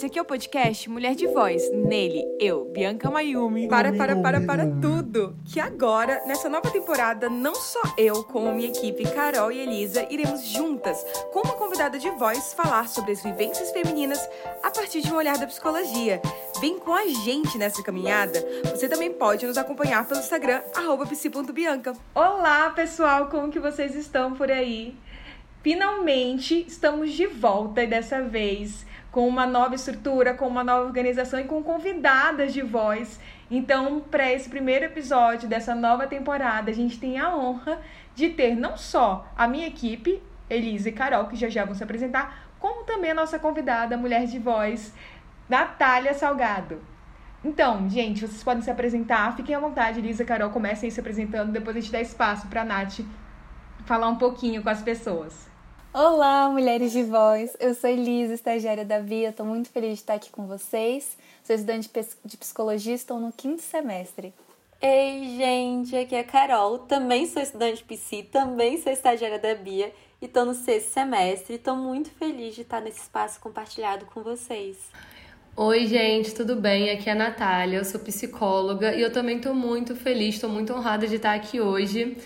Esse aqui é o podcast Mulher de Voz. Nele, eu, Bianca Mayumi. Para, para, para, para tudo! Que agora, nessa nova temporada, não só eu, como minha equipe, Carol e Elisa, iremos juntas, com uma convidada de voz, falar sobre as vivências femininas a partir de um olhar da psicologia. Vem com a gente nessa caminhada. Você também pode nos acompanhar pelo Instagram, psi.bianca. Olá, pessoal! Como que vocês estão por aí? Finalmente estamos de volta e dessa vez com uma nova estrutura, com uma nova organização e com convidadas de voz. Então, para esse primeiro episódio dessa nova temporada, a gente tem a honra de ter não só a minha equipe, Elisa e Carol, que já já vão se apresentar, como também a nossa convidada, mulher de voz, Natália Salgado. Então, gente, vocês podem se apresentar, fiquem à vontade, Elisa e Carol, comecem se apresentando, depois a gente dá espaço para a Nath falar um pouquinho com as pessoas. Olá, mulheres de voz. Eu sou Elisa, estagiária da Via. Estou muito feliz de estar aqui com vocês. Sou estudante de psicologia, estou no quinto semestre. Ei, gente, aqui é a Carol. Também sou estudante de psi, também sou estagiária da Bia e estou no sexto semestre. Estou muito feliz de estar nesse espaço compartilhado com vocês. Oi, gente, tudo bem? Aqui é a Natália, eu sou psicóloga e eu também estou muito feliz, estou muito honrada de estar aqui hoje.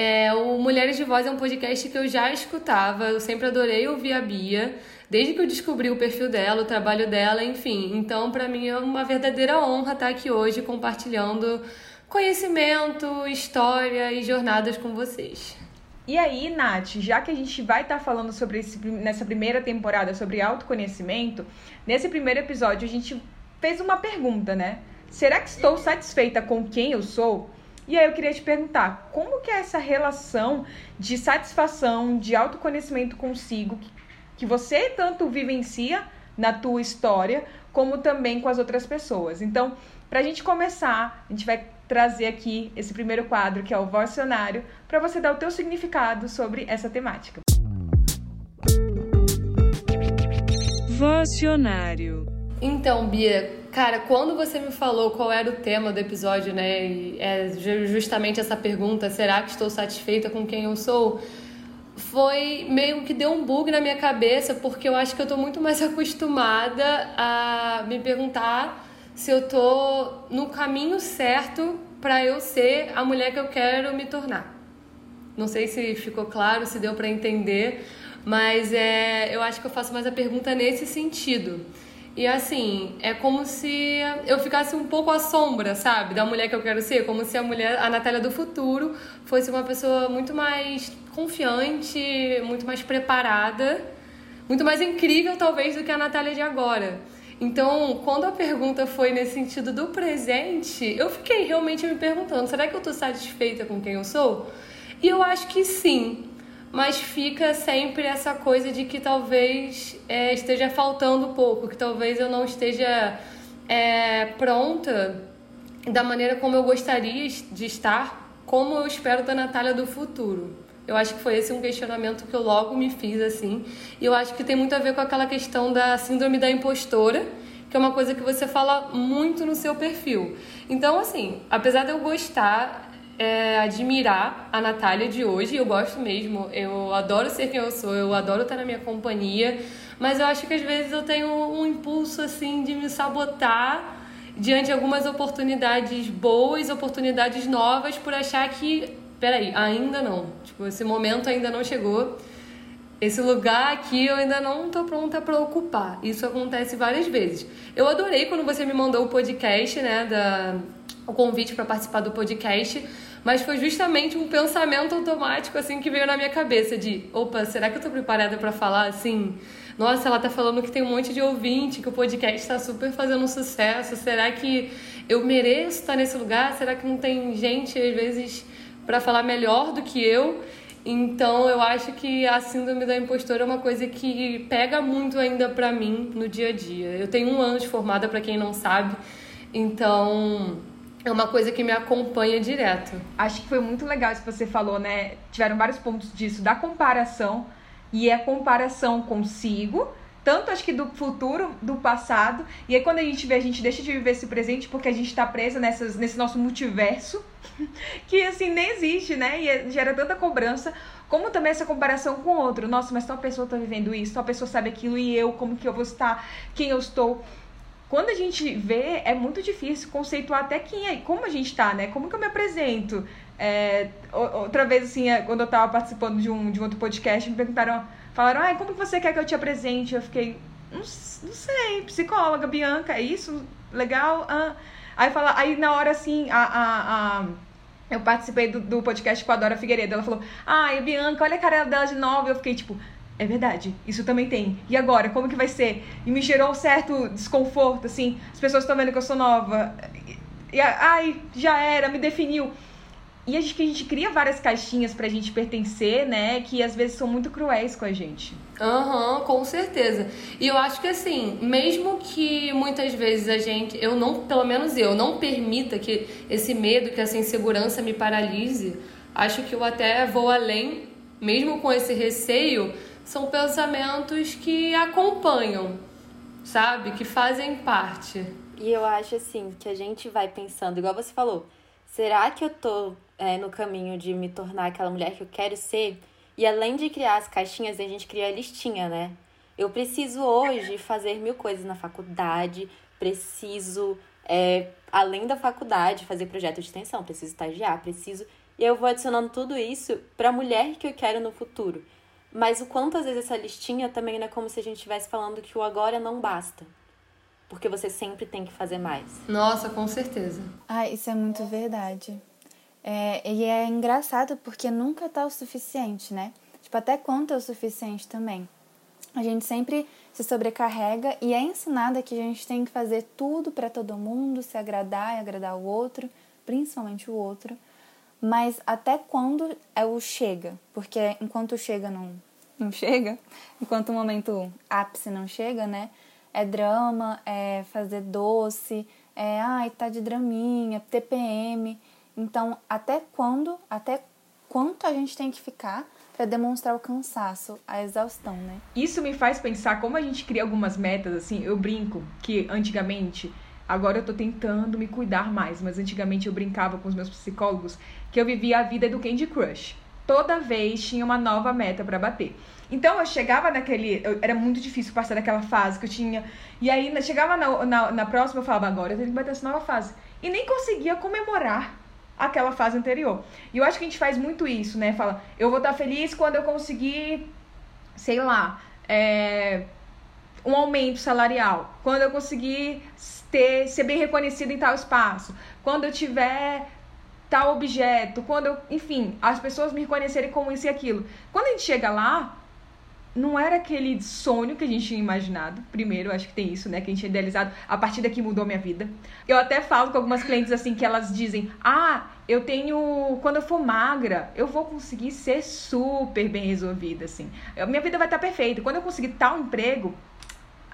É, o Mulheres de Voz é um podcast que eu já escutava, eu sempre adorei ouvir a Bia, desde que eu descobri o perfil dela, o trabalho dela, enfim. Então, para mim é uma verdadeira honra estar aqui hoje compartilhando conhecimento, história e jornadas com vocês. E aí, Nath, já que a gente vai estar falando sobre esse, nessa primeira temporada sobre autoconhecimento, nesse primeiro episódio a gente fez uma pergunta, né? Será que estou satisfeita com quem eu sou? E aí eu queria te perguntar, como que é essa relação de satisfação, de autoconhecimento consigo, que você tanto vivencia na tua história, como também com as outras pessoas. Então, para a gente começar, a gente vai trazer aqui esse primeiro quadro, que é o Vocionário, para você dar o teu significado sobre essa temática. Vocionário. Então, Bia, Cara, quando você me falou qual era o tema do episódio, né? E é justamente essa pergunta: será que estou satisfeita com quem eu sou? Foi meio que deu um bug na minha cabeça, porque eu acho que eu estou muito mais acostumada a me perguntar se eu estou no caminho certo para eu ser a mulher que eu quero me tornar. Não sei se ficou claro, se deu para entender, mas é, eu acho que eu faço mais a pergunta nesse sentido. E assim, é como se eu ficasse um pouco à sombra, sabe? Da mulher que eu quero ser. Como se a mulher, a Natália do futuro, fosse uma pessoa muito mais confiante, muito mais preparada, muito mais incrível, talvez, do que a Natália de agora. Então, quando a pergunta foi nesse sentido do presente, eu fiquei realmente me perguntando: será que eu tô satisfeita com quem eu sou? E eu acho que sim mas fica sempre essa coisa de que talvez é, esteja faltando pouco, que talvez eu não esteja é, pronta da maneira como eu gostaria de estar, como eu espero da Natália do futuro. Eu acho que foi esse um questionamento que eu logo me fiz assim, e eu acho que tem muito a ver com aquela questão da síndrome da impostora, que é uma coisa que você fala muito no seu perfil. Então, assim, apesar de eu gostar é, admirar a Natália de hoje, eu gosto mesmo, eu adoro ser quem eu sou, eu adoro estar na minha companhia, mas eu acho que às vezes eu tenho um impulso assim de me sabotar diante de algumas oportunidades boas, oportunidades novas, por achar que, peraí, ainda não, tipo, esse momento ainda não chegou. Esse lugar aqui eu ainda não estou pronta para ocupar. Isso acontece várias vezes. Eu adorei quando você me mandou o podcast, né, da, o convite para participar do podcast, mas foi justamente um pensamento automático assim que veio na minha cabeça de, opa, será que eu tô preparada para falar assim? Nossa, ela tá falando que tem um monte de ouvinte, que o podcast está super fazendo sucesso. Será que eu mereço estar nesse lugar? Será que não tem gente às vezes para falar melhor do que eu? Então, eu acho que a síndrome da impostora é uma coisa que pega muito ainda para mim no dia a dia. Eu tenho um ano de formada, para quem não sabe. Então, é uma coisa que me acompanha direto. Acho que foi muito legal isso que você falou, né? Tiveram vários pontos disso, da comparação e a comparação consigo, tanto acho que do futuro, do passado, e aí quando a gente vê, a gente deixa de viver esse presente porque a gente está presa nessas, nesse nosso multiverso que assim nem existe, né? E é, gera tanta cobrança, como também essa comparação com outro. Nossa, mas tal pessoa tá vivendo isso, tal pessoa sabe aquilo e eu, como que eu vou estar, quem eu estou. Quando a gente vê, é muito difícil conceituar até quem é, como a gente tá, né? Como que eu me apresento? É, outra vez, assim, é, quando eu tava participando de um, de um outro podcast, me perguntaram, falaram, ai, como que você quer que eu te apresente? Eu fiquei, não, não sei, psicóloga, Bianca, é isso? Legal? Ah. Aí, fala, aí na hora, assim, a, a, a eu participei do, do, podcast com a Dora Figueiredo. Ela falou: Ai, Bianca, olha a cara dela de nova. Eu fiquei tipo: É verdade, isso também tem. E agora, como que vai ser? E me gerou um certo desconforto, assim. As pessoas estão vendo que eu sou nova. E, e, ai, já era, me definiu. E acho que a gente cria várias caixinhas pra gente pertencer, né? Que às vezes são muito cruéis com a gente. Aham, uhum, com certeza. E eu acho que assim, mesmo que muitas vezes a gente, eu não, pelo menos eu, não permita que esse medo, que essa insegurança me paralise, acho que eu até vou além, mesmo com esse receio, são pensamentos que acompanham, sabe? Que fazem parte. E eu acho assim, que a gente vai pensando, igual você falou, será que eu tô é, no caminho de me tornar aquela mulher que eu quero ser. E além de criar as caixinhas, a gente cria a listinha, né? Eu preciso hoje fazer mil coisas na faculdade, preciso, é, além da faculdade, fazer projeto de extensão, preciso estagiar, preciso. E eu vou adicionando tudo isso para a mulher que eu quero no futuro. Mas o quanto às vezes essa listinha também não é como se a gente estivesse falando que o agora não basta. Porque você sempre tem que fazer mais. Nossa, com certeza. Ah, isso é muito verdade. É, e é engraçado porque nunca tá o suficiente, né? Tipo, até quanto é o suficiente também. A gente sempre se sobrecarrega e é ensinada que a gente tem que fazer tudo para todo mundo, se agradar e agradar o outro, principalmente o outro. Mas até quando é o chega? Porque enquanto chega não, não chega, enquanto o momento ápice não chega, né? É drama, é fazer doce, é ai, tá de draminha, TPM. Então, até quando, até quanto a gente tem que ficar para demonstrar o cansaço, a exaustão, né? Isso me faz pensar como a gente cria algumas metas, assim, eu brinco que antigamente, agora eu tô tentando me cuidar mais, mas antigamente eu brincava com os meus psicólogos que eu vivia a vida do Candy Crush. Toda vez tinha uma nova meta para bater. Então eu chegava naquele. Eu, era muito difícil passar daquela fase que eu tinha. E aí chegava na, na, na próxima, eu falava, agora eu tenho que bater essa nova fase. E nem conseguia comemorar aquela fase anterior. E eu acho que a gente faz muito isso, né? Fala, eu vou estar feliz quando eu conseguir, sei lá, é, um aumento salarial, quando eu conseguir ter, ser bem reconhecido em tal espaço, quando eu tiver tal objeto, quando eu, enfim, as pessoas me reconhecerem como isso e aquilo. Quando a gente chega lá, não era aquele sonho que a gente tinha imaginado. Primeiro, acho que tem isso, né? Que a gente tinha idealizado. A partir daqui mudou minha vida. Eu até falo com algumas clientes assim que elas dizem: Ah, eu tenho. Quando eu for magra, eu vou conseguir ser super bem resolvida, assim. Minha vida vai estar perfeita. Quando eu conseguir tal emprego,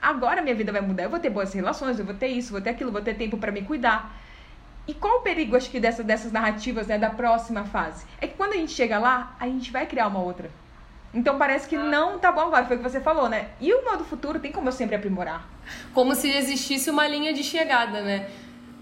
agora minha vida vai mudar. Eu vou ter boas relações, eu vou ter isso, vou ter aquilo, vou ter tempo para me cuidar. E qual o perigo, acho que, dessa, dessas narrativas, né, da próxima fase? É que quando a gente chega lá, a gente vai criar uma outra. Então parece que não tá bom agora, foi o que você falou, né? E o modo futuro tem como eu sempre aprimorar? Como se existisse uma linha de chegada, né?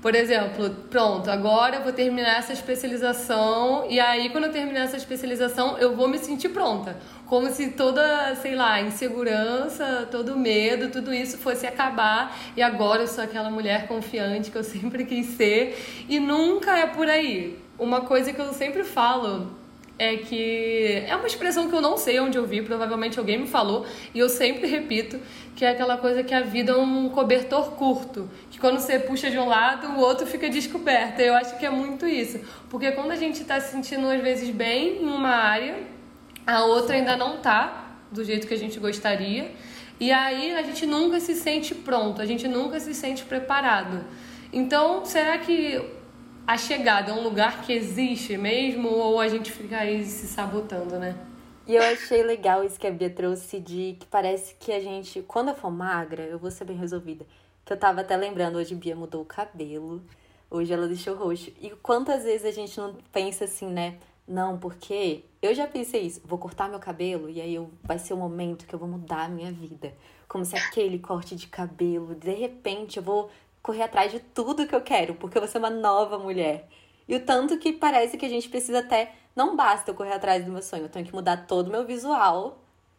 Por exemplo, pronto, agora eu vou terminar essa especialização e aí quando eu terminar essa especialização eu vou me sentir pronta. Como se toda, sei lá, insegurança, todo medo, tudo isso fosse acabar e agora eu sou aquela mulher confiante que eu sempre quis ser e nunca é por aí. Uma coisa que eu sempre falo é que é uma expressão que eu não sei onde eu vi, provavelmente alguém me falou, e eu sempre repito, que é aquela coisa que a vida é um cobertor curto, que quando você puxa de um lado, o outro fica descoberto. Eu acho que é muito isso, porque quando a gente está se sentindo às vezes bem em uma área, a outra ainda não tá do jeito que a gente gostaria, e aí a gente nunca se sente pronto, a gente nunca se sente preparado. Então, será que a chegada é um lugar que existe mesmo ou a gente fica aí se sabotando, né? E eu achei legal isso que a Bia trouxe de que parece que a gente, quando eu for magra, eu vou ser bem resolvida. Que eu tava até lembrando, hoje a Bia mudou o cabelo, hoje ela deixou roxo. E quantas vezes a gente não pensa assim, né? Não, porque eu já pensei isso, vou cortar meu cabelo e aí eu, vai ser o momento que eu vou mudar a minha vida. Como se aquele corte de cabelo, de repente eu vou correr atrás de tudo que eu quero, porque eu vou ser uma nova mulher. E o tanto que parece que a gente precisa até. Não basta eu correr atrás do meu sonho, eu tenho que mudar todo o meu visual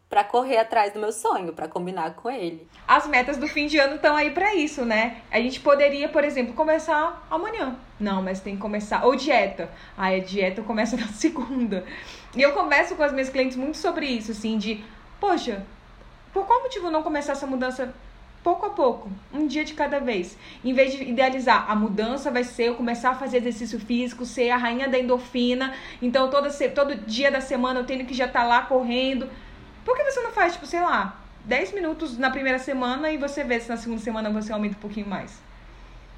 para correr atrás do meu sonho, para combinar com ele. As metas do fim de ano estão aí para isso, né? A gente poderia, por exemplo, começar amanhã. Não, mas tem que começar. Ou dieta. Aí a dieta começa na segunda. E eu converso com as minhas clientes muito sobre isso, assim, de, poxa, por qual motivo não começar essa mudança pouco a pouco, um dia de cada vez. Em vez de idealizar, a mudança vai ser eu começar a fazer exercício físico, ser a rainha da endorfina, então todo, todo dia da semana eu tenho que já estar tá lá correndo. Por que você não faz, tipo, sei lá, 10 minutos na primeira semana e você vê se na segunda semana você aumenta um pouquinho mais?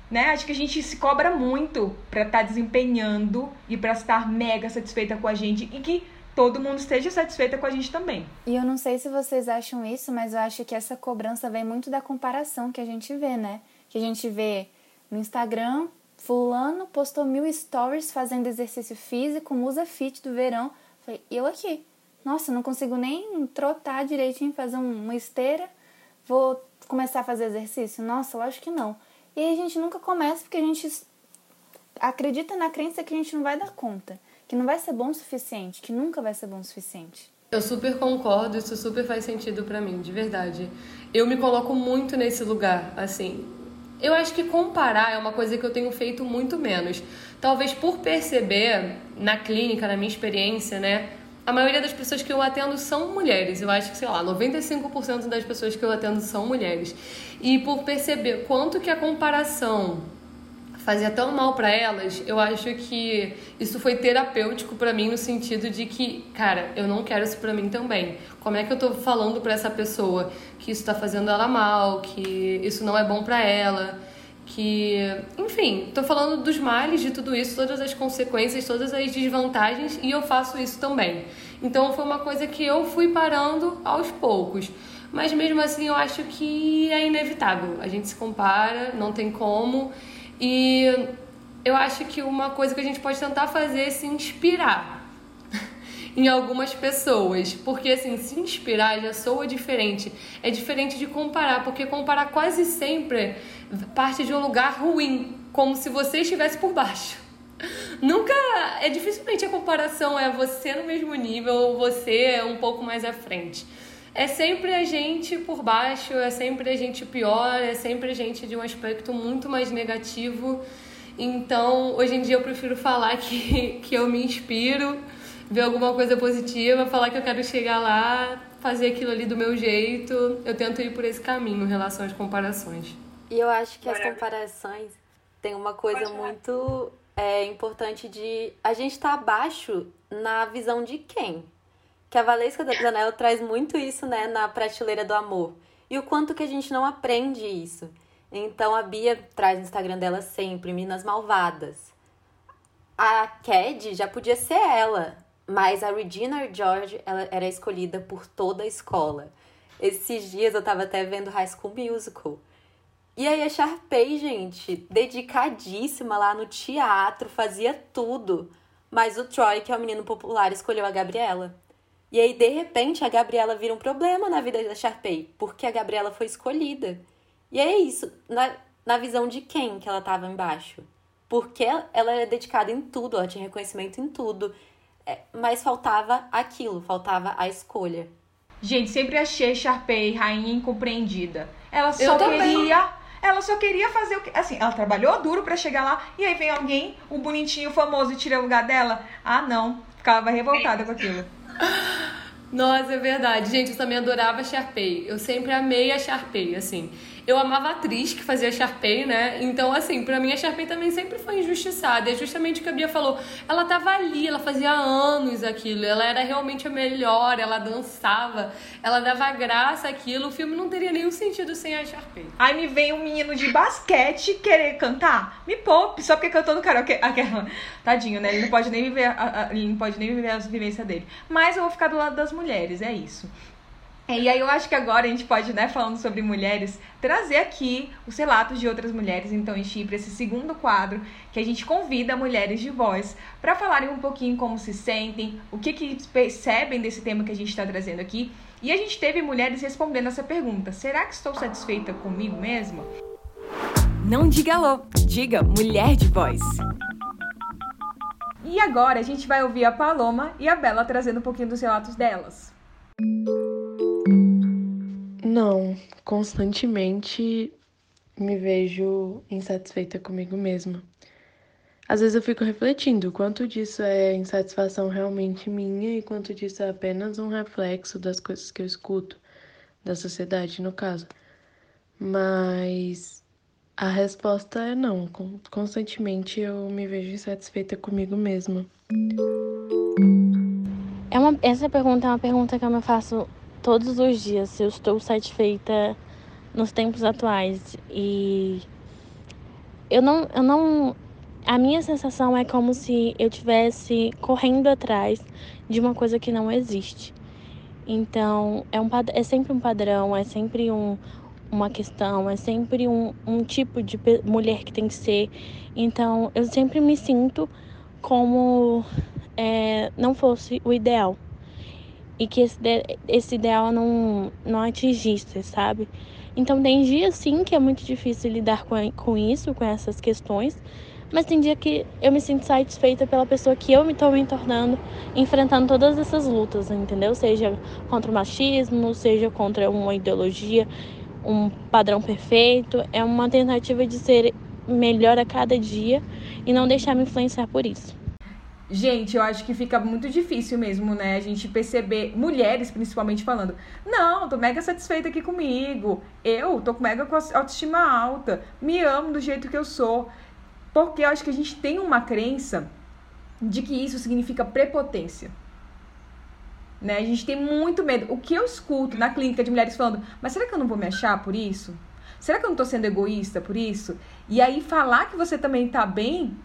Né? Acho que a gente se cobra muito para estar tá desempenhando e para estar mega satisfeita com a gente e que todo mundo esteja satisfeita com a gente também. E eu não sei se vocês acham isso, mas eu acho que essa cobrança vem muito da comparação que a gente vê, né? Que a gente vê no Instagram, fulano postou mil stories fazendo exercício físico, musa fit do verão. Falei, eu aqui nossa, não consigo nem trotar direitinho, fazer uma esteira, vou começar a fazer exercício? Nossa, lógico que não. E aí a gente nunca começa porque a gente acredita na crença que a gente não vai dar conta, que não vai ser bom o suficiente, que nunca vai ser bom o suficiente. Eu super concordo, isso super faz sentido para mim, de verdade. Eu me coloco muito nesse lugar, assim. Eu acho que comparar é uma coisa que eu tenho feito muito menos. Talvez por perceber na clínica, na minha experiência, né, a maioria das pessoas que eu atendo são mulheres. Eu acho que, sei lá, 95% das pessoas que eu atendo são mulheres. E por perceber quanto que a comparação fazia tão mal para elas, eu acho que isso foi terapêutico para mim no sentido de que, cara, eu não quero isso para mim também. Como é que eu tô falando para essa pessoa que isso tá fazendo ela mal, que isso não é bom para ela? que, enfim, tô falando dos males de tudo isso, todas as consequências, todas as desvantagens e eu faço isso também. Então foi uma coisa que eu fui parando aos poucos. Mas mesmo assim eu acho que é inevitável. A gente se compara, não tem como. E eu acho que uma coisa que a gente pode tentar fazer é se inspirar em algumas pessoas. Porque, assim, se inspirar já soa diferente. É diferente de comparar, porque comparar quase sempre parte de um lugar ruim, como se você estivesse por baixo. Nunca. É dificilmente a comparação é você no mesmo nível ou você um pouco mais à frente. É sempre a gente por baixo, é sempre a gente pior, é sempre a gente de um aspecto muito mais negativo. Então, hoje em dia eu prefiro falar que, que eu me inspiro ver alguma coisa positiva, falar que eu quero chegar lá, fazer aquilo ali do meu jeito. Eu tento ir por esse caminho em relação às comparações. E eu acho que as comparações tem uma coisa muito é, importante de a gente estar tá abaixo na visão de quem. Que a Valesca da Zanella traz muito isso, né, na prateleira do amor. E o quanto que a gente não aprende isso. Então a Bia traz no Instagram dela sempre Minas Malvadas. A Cad já podia ser ela, mas a Regina George ela era escolhida por toda a escola. Esses dias eu tava até vendo High School Musical. E aí a Sharpay, gente, dedicadíssima lá no teatro, fazia tudo. Mas o Troy, que é o menino popular, escolheu a Gabriela. E aí, de repente, a Gabriela vira um problema na vida da Sharpay, porque a Gabriela foi escolhida. E é isso, na, na visão de quem que ela tava embaixo? Porque ela era dedicada em tudo, ela tinha reconhecimento em tudo. É, mas faltava aquilo, faltava a escolha. Gente, sempre achei Sharpay rainha incompreendida. Ela só queria. Ela só queria fazer o que. Assim, ela trabalhou duro para chegar lá. E aí vem alguém, um bonitinho famoso, e tira o lugar dela. Ah, não. Ficava revoltada com aquilo. Nossa, é verdade. Gente, eu também adorava Sharpay. Eu sempre amei a Sharpay, assim. Eu amava a atriz que fazia Sharpay, né? Então, assim, pra mim a Sharpay também sempre foi injustiçada. É justamente o que a Bia falou. Ela tava ali, ela fazia anos aquilo. Ela era realmente a melhor, ela dançava, ela dava graça àquilo. O filme não teria nenhum sentido sem a Sharpay. Aí me vem um menino de basquete querer cantar. Me poupe, só porque cantou no karaokê. Aquela... Tadinho, né? Ele não pode nem viver, ele não pode nem viver as vivências dele. Mas eu vou ficar do lado das mulheres, é isso. É, e aí eu acho que agora a gente pode, né, falando sobre mulheres, trazer aqui os relatos de outras mulheres, então, em Chipre, esse segundo quadro, que a gente convida mulheres de voz para falarem um pouquinho como se sentem, o que, que percebem desse tema que a gente está trazendo aqui. E a gente teve mulheres respondendo essa pergunta: será que estou satisfeita comigo mesma? Não diga alô, diga mulher de voz. E agora a gente vai ouvir a Paloma e a Bela trazendo um pouquinho dos relatos delas. Não, constantemente me vejo insatisfeita comigo mesma. Às vezes eu fico refletindo quanto disso é insatisfação realmente minha e quanto disso é apenas um reflexo das coisas que eu escuto, da sociedade, no caso. Mas a resposta é não. Constantemente eu me vejo insatisfeita comigo mesma. É uma, essa pergunta é uma pergunta que eu me faço todos os dias, eu estou satisfeita nos tempos atuais. E eu não, eu não. A minha sensação é como se eu estivesse correndo atrás de uma coisa que não existe. Então, é, um, é sempre um padrão, é sempre um, uma questão, é sempre um, um tipo de mulher que tem que ser. Então, eu sempre me sinto como é, não fosse o ideal. E que esse, esse ideal não, não atingisse, sabe? Então, tem dias sim que é muito difícil lidar com, com isso, com essas questões. Mas tem dia que eu me sinto satisfeita pela pessoa que eu me estou me tornando, enfrentando todas essas lutas, entendeu? Seja contra o machismo, seja contra uma ideologia um padrão perfeito, é uma tentativa de ser melhor a cada dia e não deixar me influenciar por isso. Gente, eu acho que fica muito difícil mesmo, né? A gente perceber, mulheres principalmente falando: Não, tô mega satisfeita aqui comigo. Eu tô com mega autoestima alta. Me amo do jeito que eu sou. Porque eu acho que a gente tem uma crença de que isso significa prepotência. Né? A gente tem muito medo. O que eu escuto na clínica de mulheres falando, mas será que eu não vou me achar por isso? Será que eu não tô sendo egoísta por isso? E aí falar que você também tá bem,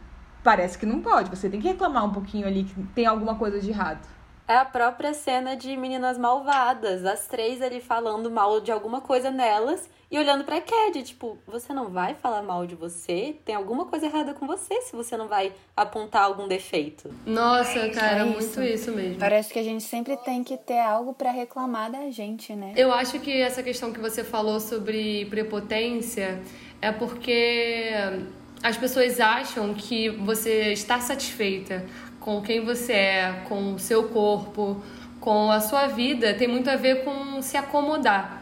parece que não pode. Você tem que reclamar um pouquinho ali que tem alguma coisa de errado. É a própria cena de meninas malvadas, as três ali falando mal de alguma coisa nelas e olhando pra Cad, tipo, você não vai falar mal de você? Tem alguma coisa errada com você se você não vai apontar algum defeito. Nossa, é cara, é muito isso mesmo. Parece que a gente sempre tem que ter algo para reclamar da gente, né? Eu acho que essa questão que você falou sobre prepotência é porque as pessoas acham que você está satisfeita com quem você é, com o seu corpo, com a sua vida, tem muito a ver com se acomodar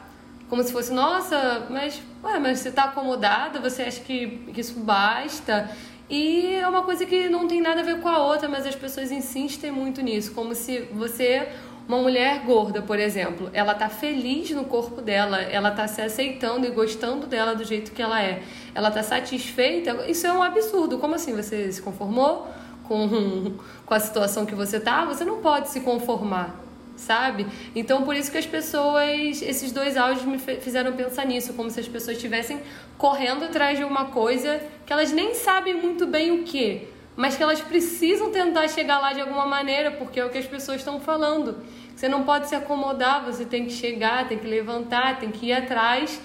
como se fosse, nossa, mas, ué, mas você está acomodada, você acha que, que isso basta? E é uma coisa que não tem nada a ver com a outra, mas as pessoas insistem muito nisso, como se você, uma mulher gorda, por exemplo, ela tá feliz no corpo dela, ela tá se aceitando e gostando dela do jeito que ela é, ela tá satisfeita, isso é um absurdo. Como assim? Você se conformou com, com a situação que você tá? Você não pode se conformar sabe? Então por isso que as pessoas, esses dois áudios me fizeram pensar nisso, como se as pessoas estivessem correndo atrás de uma coisa que elas nem sabem muito bem o que, mas que elas precisam tentar chegar lá de alguma maneira, porque é o que as pessoas estão falando. Você não pode se acomodar, você tem que chegar, tem que levantar, tem que ir atrás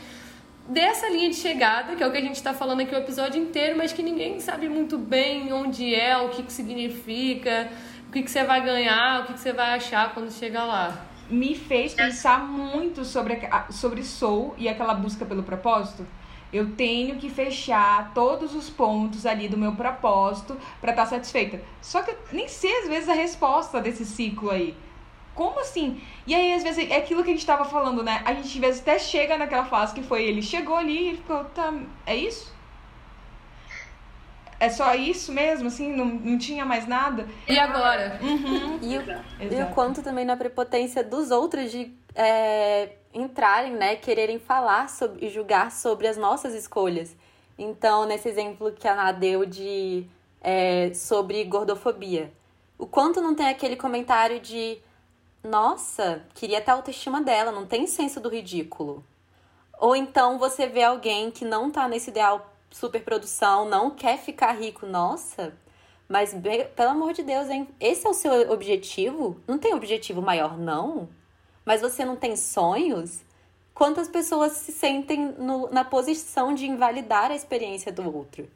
dessa linha de chegada, que é o que a gente está falando aqui o episódio inteiro, mas que ninguém sabe muito bem onde é, o que, que significa que, que você vai ganhar, o que, que você vai achar quando chegar lá. Me fez pensar muito sobre, sobre Soul e aquela busca pelo propósito. Eu tenho que fechar todos os pontos ali do meu propósito para estar tá satisfeita. Só que eu nem sei às vezes a resposta desse ciclo aí. Como assim? E aí, às vezes, é aquilo que a gente tava falando, né? A gente às vezes até chega naquela fase que foi ele chegou ali e ficou, tá, é isso? É só isso mesmo, assim, não, não tinha mais nada. E agora? Uhum. E, o, e o quanto também na prepotência dos outros de é, entrarem, né, quererem falar sobre, e julgar sobre as nossas escolhas. Então, nesse exemplo que a Ana deu de é, sobre gordofobia, o quanto não tem aquele comentário de nossa, queria ter a autoestima dela, não tem senso do ridículo. Ou então você vê alguém que não tá nesse ideal superprodução, não quer ficar rico, nossa. Mas, pelo amor de Deus, hein? Esse é o seu objetivo? Não tem objetivo maior, não? Mas você não tem sonhos? Quantas pessoas se sentem no, na posição de invalidar a experiência do outro?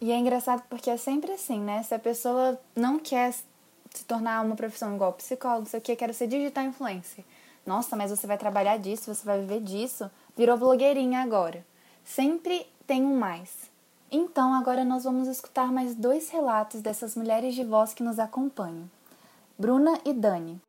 E é engraçado porque é sempre assim, né? Se a pessoa não quer se tornar uma profissão igual psicólogo, sei o que, quero ser digital influencer. Nossa, mas você vai trabalhar disso, você vai viver disso. Virou blogueirinha agora. Sempre tem um mais. Então, agora nós vamos escutar mais dois relatos dessas mulheres de voz que nos acompanham. Bruna e Dani.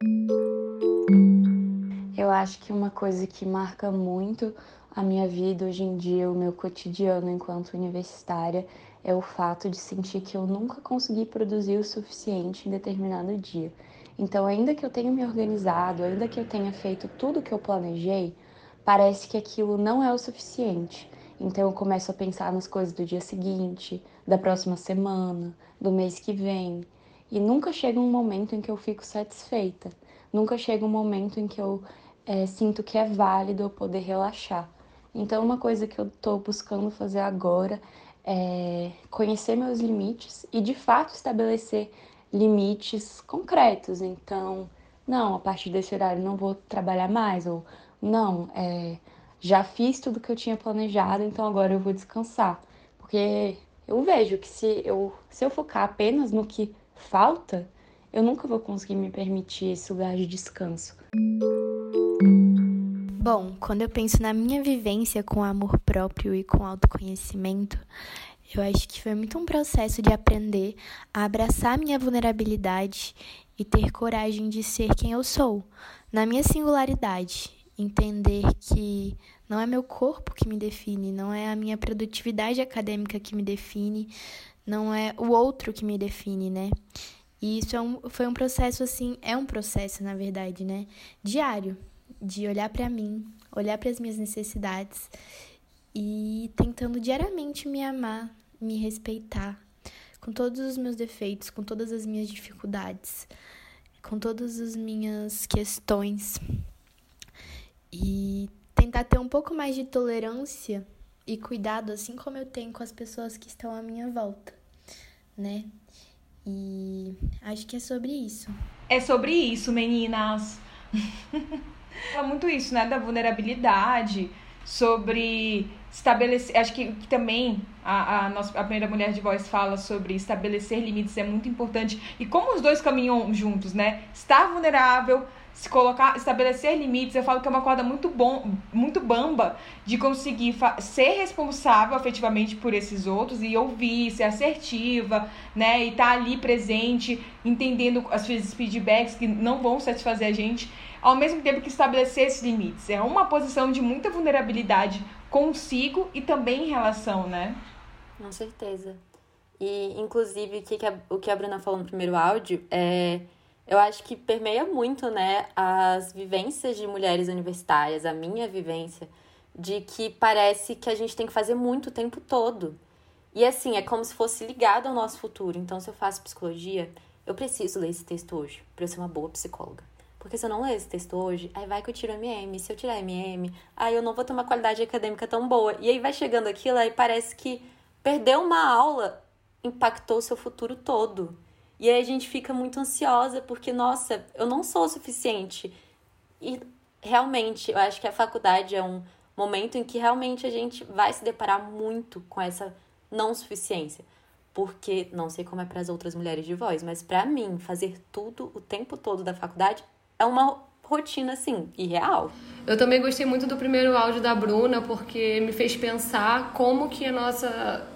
Eu acho que uma coisa que marca muito a minha vida hoje em dia, o meu cotidiano enquanto universitária, é o fato de sentir que eu nunca consegui produzir o suficiente em determinado dia. Então, ainda que eu tenha me organizado, ainda que eu tenha feito tudo o que eu planejei, parece que aquilo não é o suficiente. Então, eu começo a pensar nas coisas do dia seguinte, da próxima semana, do mês que vem. E nunca chega um momento em que eu fico satisfeita. Nunca chega um momento em que eu é, sinto que é válido eu poder relaxar. Então, uma coisa que eu estou buscando fazer agora é conhecer meus limites e, de fato, estabelecer limites concretos. Então, não, a partir desse horário não vou trabalhar mais, ou não, é, já fiz tudo que eu tinha planejado, então agora eu vou descansar. Porque eu vejo que se eu, se eu focar apenas no que falta, eu nunca vou conseguir me permitir esse lugar de descanso. Bom, quando eu penso na minha vivência com amor próprio e com autoconhecimento, eu acho que foi muito um processo de aprender a abraçar minha vulnerabilidade e ter coragem de ser quem eu sou, na minha singularidade. Entender que não é meu corpo que me define, não é a minha produtividade acadêmica que me define, não é o outro que me define, né? E isso é um, foi um processo assim, é um processo, na verdade, né? Diário de olhar para mim, olhar para as minhas necessidades e tentando diariamente me amar, me respeitar, com todos os meus defeitos, com todas as minhas dificuldades, com todas as minhas questões e tentar ter um pouco mais de tolerância e cuidado, assim como eu tenho com as pessoas que estão à minha volta, né? E acho que é sobre isso. É sobre isso, meninas. É muito isso, né? Da vulnerabilidade, sobre estabelecer. Acho que também a, a, nossa, a primeira mulher de voz fala sobre estabelecer limites é muito importante. E como os dois caminham juntos, né? Estar vulnerável, se colocar, estabelecer limites, eu falo que é uma corda muito bom, muito bamba de conseguir ser responsável efetivamente por esses outros e ouvir, ser assertiva, né, e estar tá ali presente, entendendo as vezes feedbacks que não vão satisfazer a gente ao mesmo tempo que estabelecer esses limites. É uma posição de muita vulnerabilidade consigo e também em relação, né? Com certeza. E, inclusive, o que, a, o que a Bruna falou no primeiro áudio, é, eu acho que permeia muito, né, as vivências de mulheres universitárias, a minha vivência, de que parece que a gente tem que fazer muito o tempo todo. E, assim, é como se fosse ligado ao nosso futuro. Então, se eu faço psicologia, eu preciso ler esse texto hoje para eu ser uma boa psicóloga. Porque se eu não ler esse texto hoje, aí vai que eu tiro MM. Se eu tirar MM, aí eu não vou ter uma qualidade acadêmica tão boa. E aí vai chegando aquilo, aí parece que perder uma aula impactou o seu futuro todo. E aí a gente fica muito ansiosa, porque, nossa, eu não sou o suficiente. E realmente, eu acho que a faculdade é um momento em que realmente a gente vai se deparar muito com essa não suficiência. Porque não sei como é para as outras mulheres de voz, mas para mim, fazer tudo o tempo todo da faculdade é uma rotina, assim, irreal. Eu também gostei muito do primeiro áudio da Bruna, porque me fez pensar como que a nossa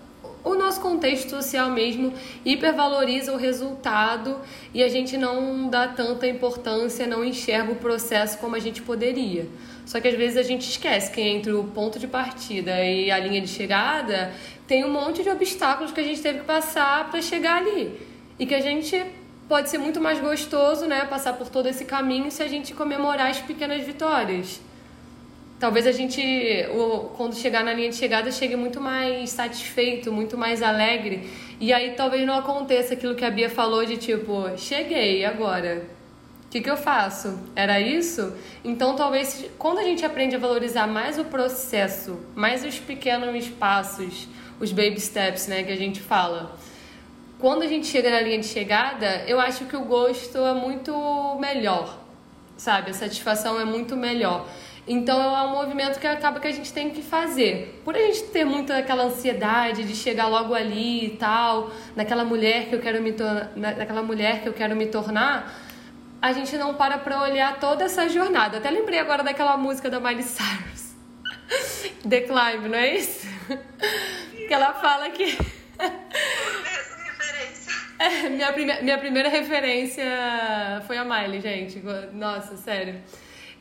o nosso contexto social mesmo hipervaloriza o resultado e a gente não dá tanta importância, não enxerga o processo como a gente poderia. Só que às vezes a gente esquece que entre o ponto de partida e a linha de chegada tem um monte de obstáculos que a gente teve que passar para chegar ali. E que a gente pode ser muito mais gostoso, né, passar por todo esse caminho se a gente comemorar as pequenas vitórias. Talvez a gente, quando chegar na linha de chegada, chegue muito mais satisfeito, muito mais alegre. E aí talvez não aconteça aquilo que a Bia falou de tipo, cheguei, agora? O que, que eu faço? Era isso? Então talvez quando a gente aprende a valorizar mais o processo, mais os pequenos passos, os baby steps, né, que a gente fala quando a gente chega na linha de chegada, eu acho que o gosto é muito melhor, sabe? A satisfação é muito melhor. Então é um movimento que acaba que a gente tem que fazer. Por a gente ter muito aquela ansiedade de chegar logo ali e tal, naquela mulher que eu quero me tornar, naquela mulher que eu quero me tornar, a gente não para para olhar toda essa jornada. Até lembrei agora daquela música da Miley Cyrus. The Climb, não é isso? que ela fala que. É, minha, prime minha primeira referência foi a Miley, gente. Nossa, sério.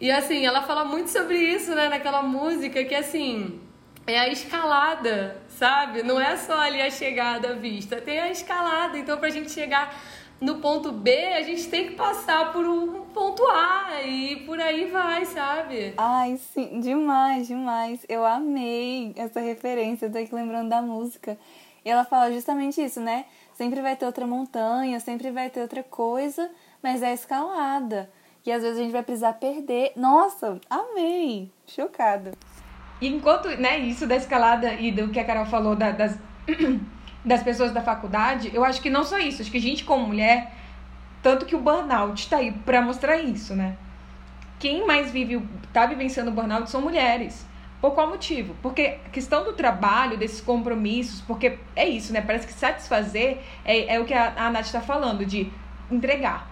E assim, ela fala muito sobre isso, né, naquela música, que assim, é a escalada, sabe? Não é só ali a chegada à vista, tem a escalada. Então, pra gente chegar no ponto B, a gente tem que passar por um ponto A e por aí vai, sabe? Ai, sim, demais, demais. Eu amei essa referência, tô aqui lembrando da música. E ela fala justamente isso, né? Sempre vai ter outra montanha, sempre vai ter outra coisa, mas é escalada. E às vezes a gente vai precisar perder. Nossa, amei! Chocada. E enquanto, né, isso da escalada e do que a Carol falou da, das, das pessoas da faculdade, eu acho que não só isso, acho que a gente como mulher, tanto que o burnout tá aí para mostrar isso, né? Quem mais vive, tá vivenciando o burnout são mulheres. Por qual motivo? Porque a questão do trabalho, desses compromissos, porque é isso, né? Parece que satisfazer é, é o que a, a Nath está falando, de entregar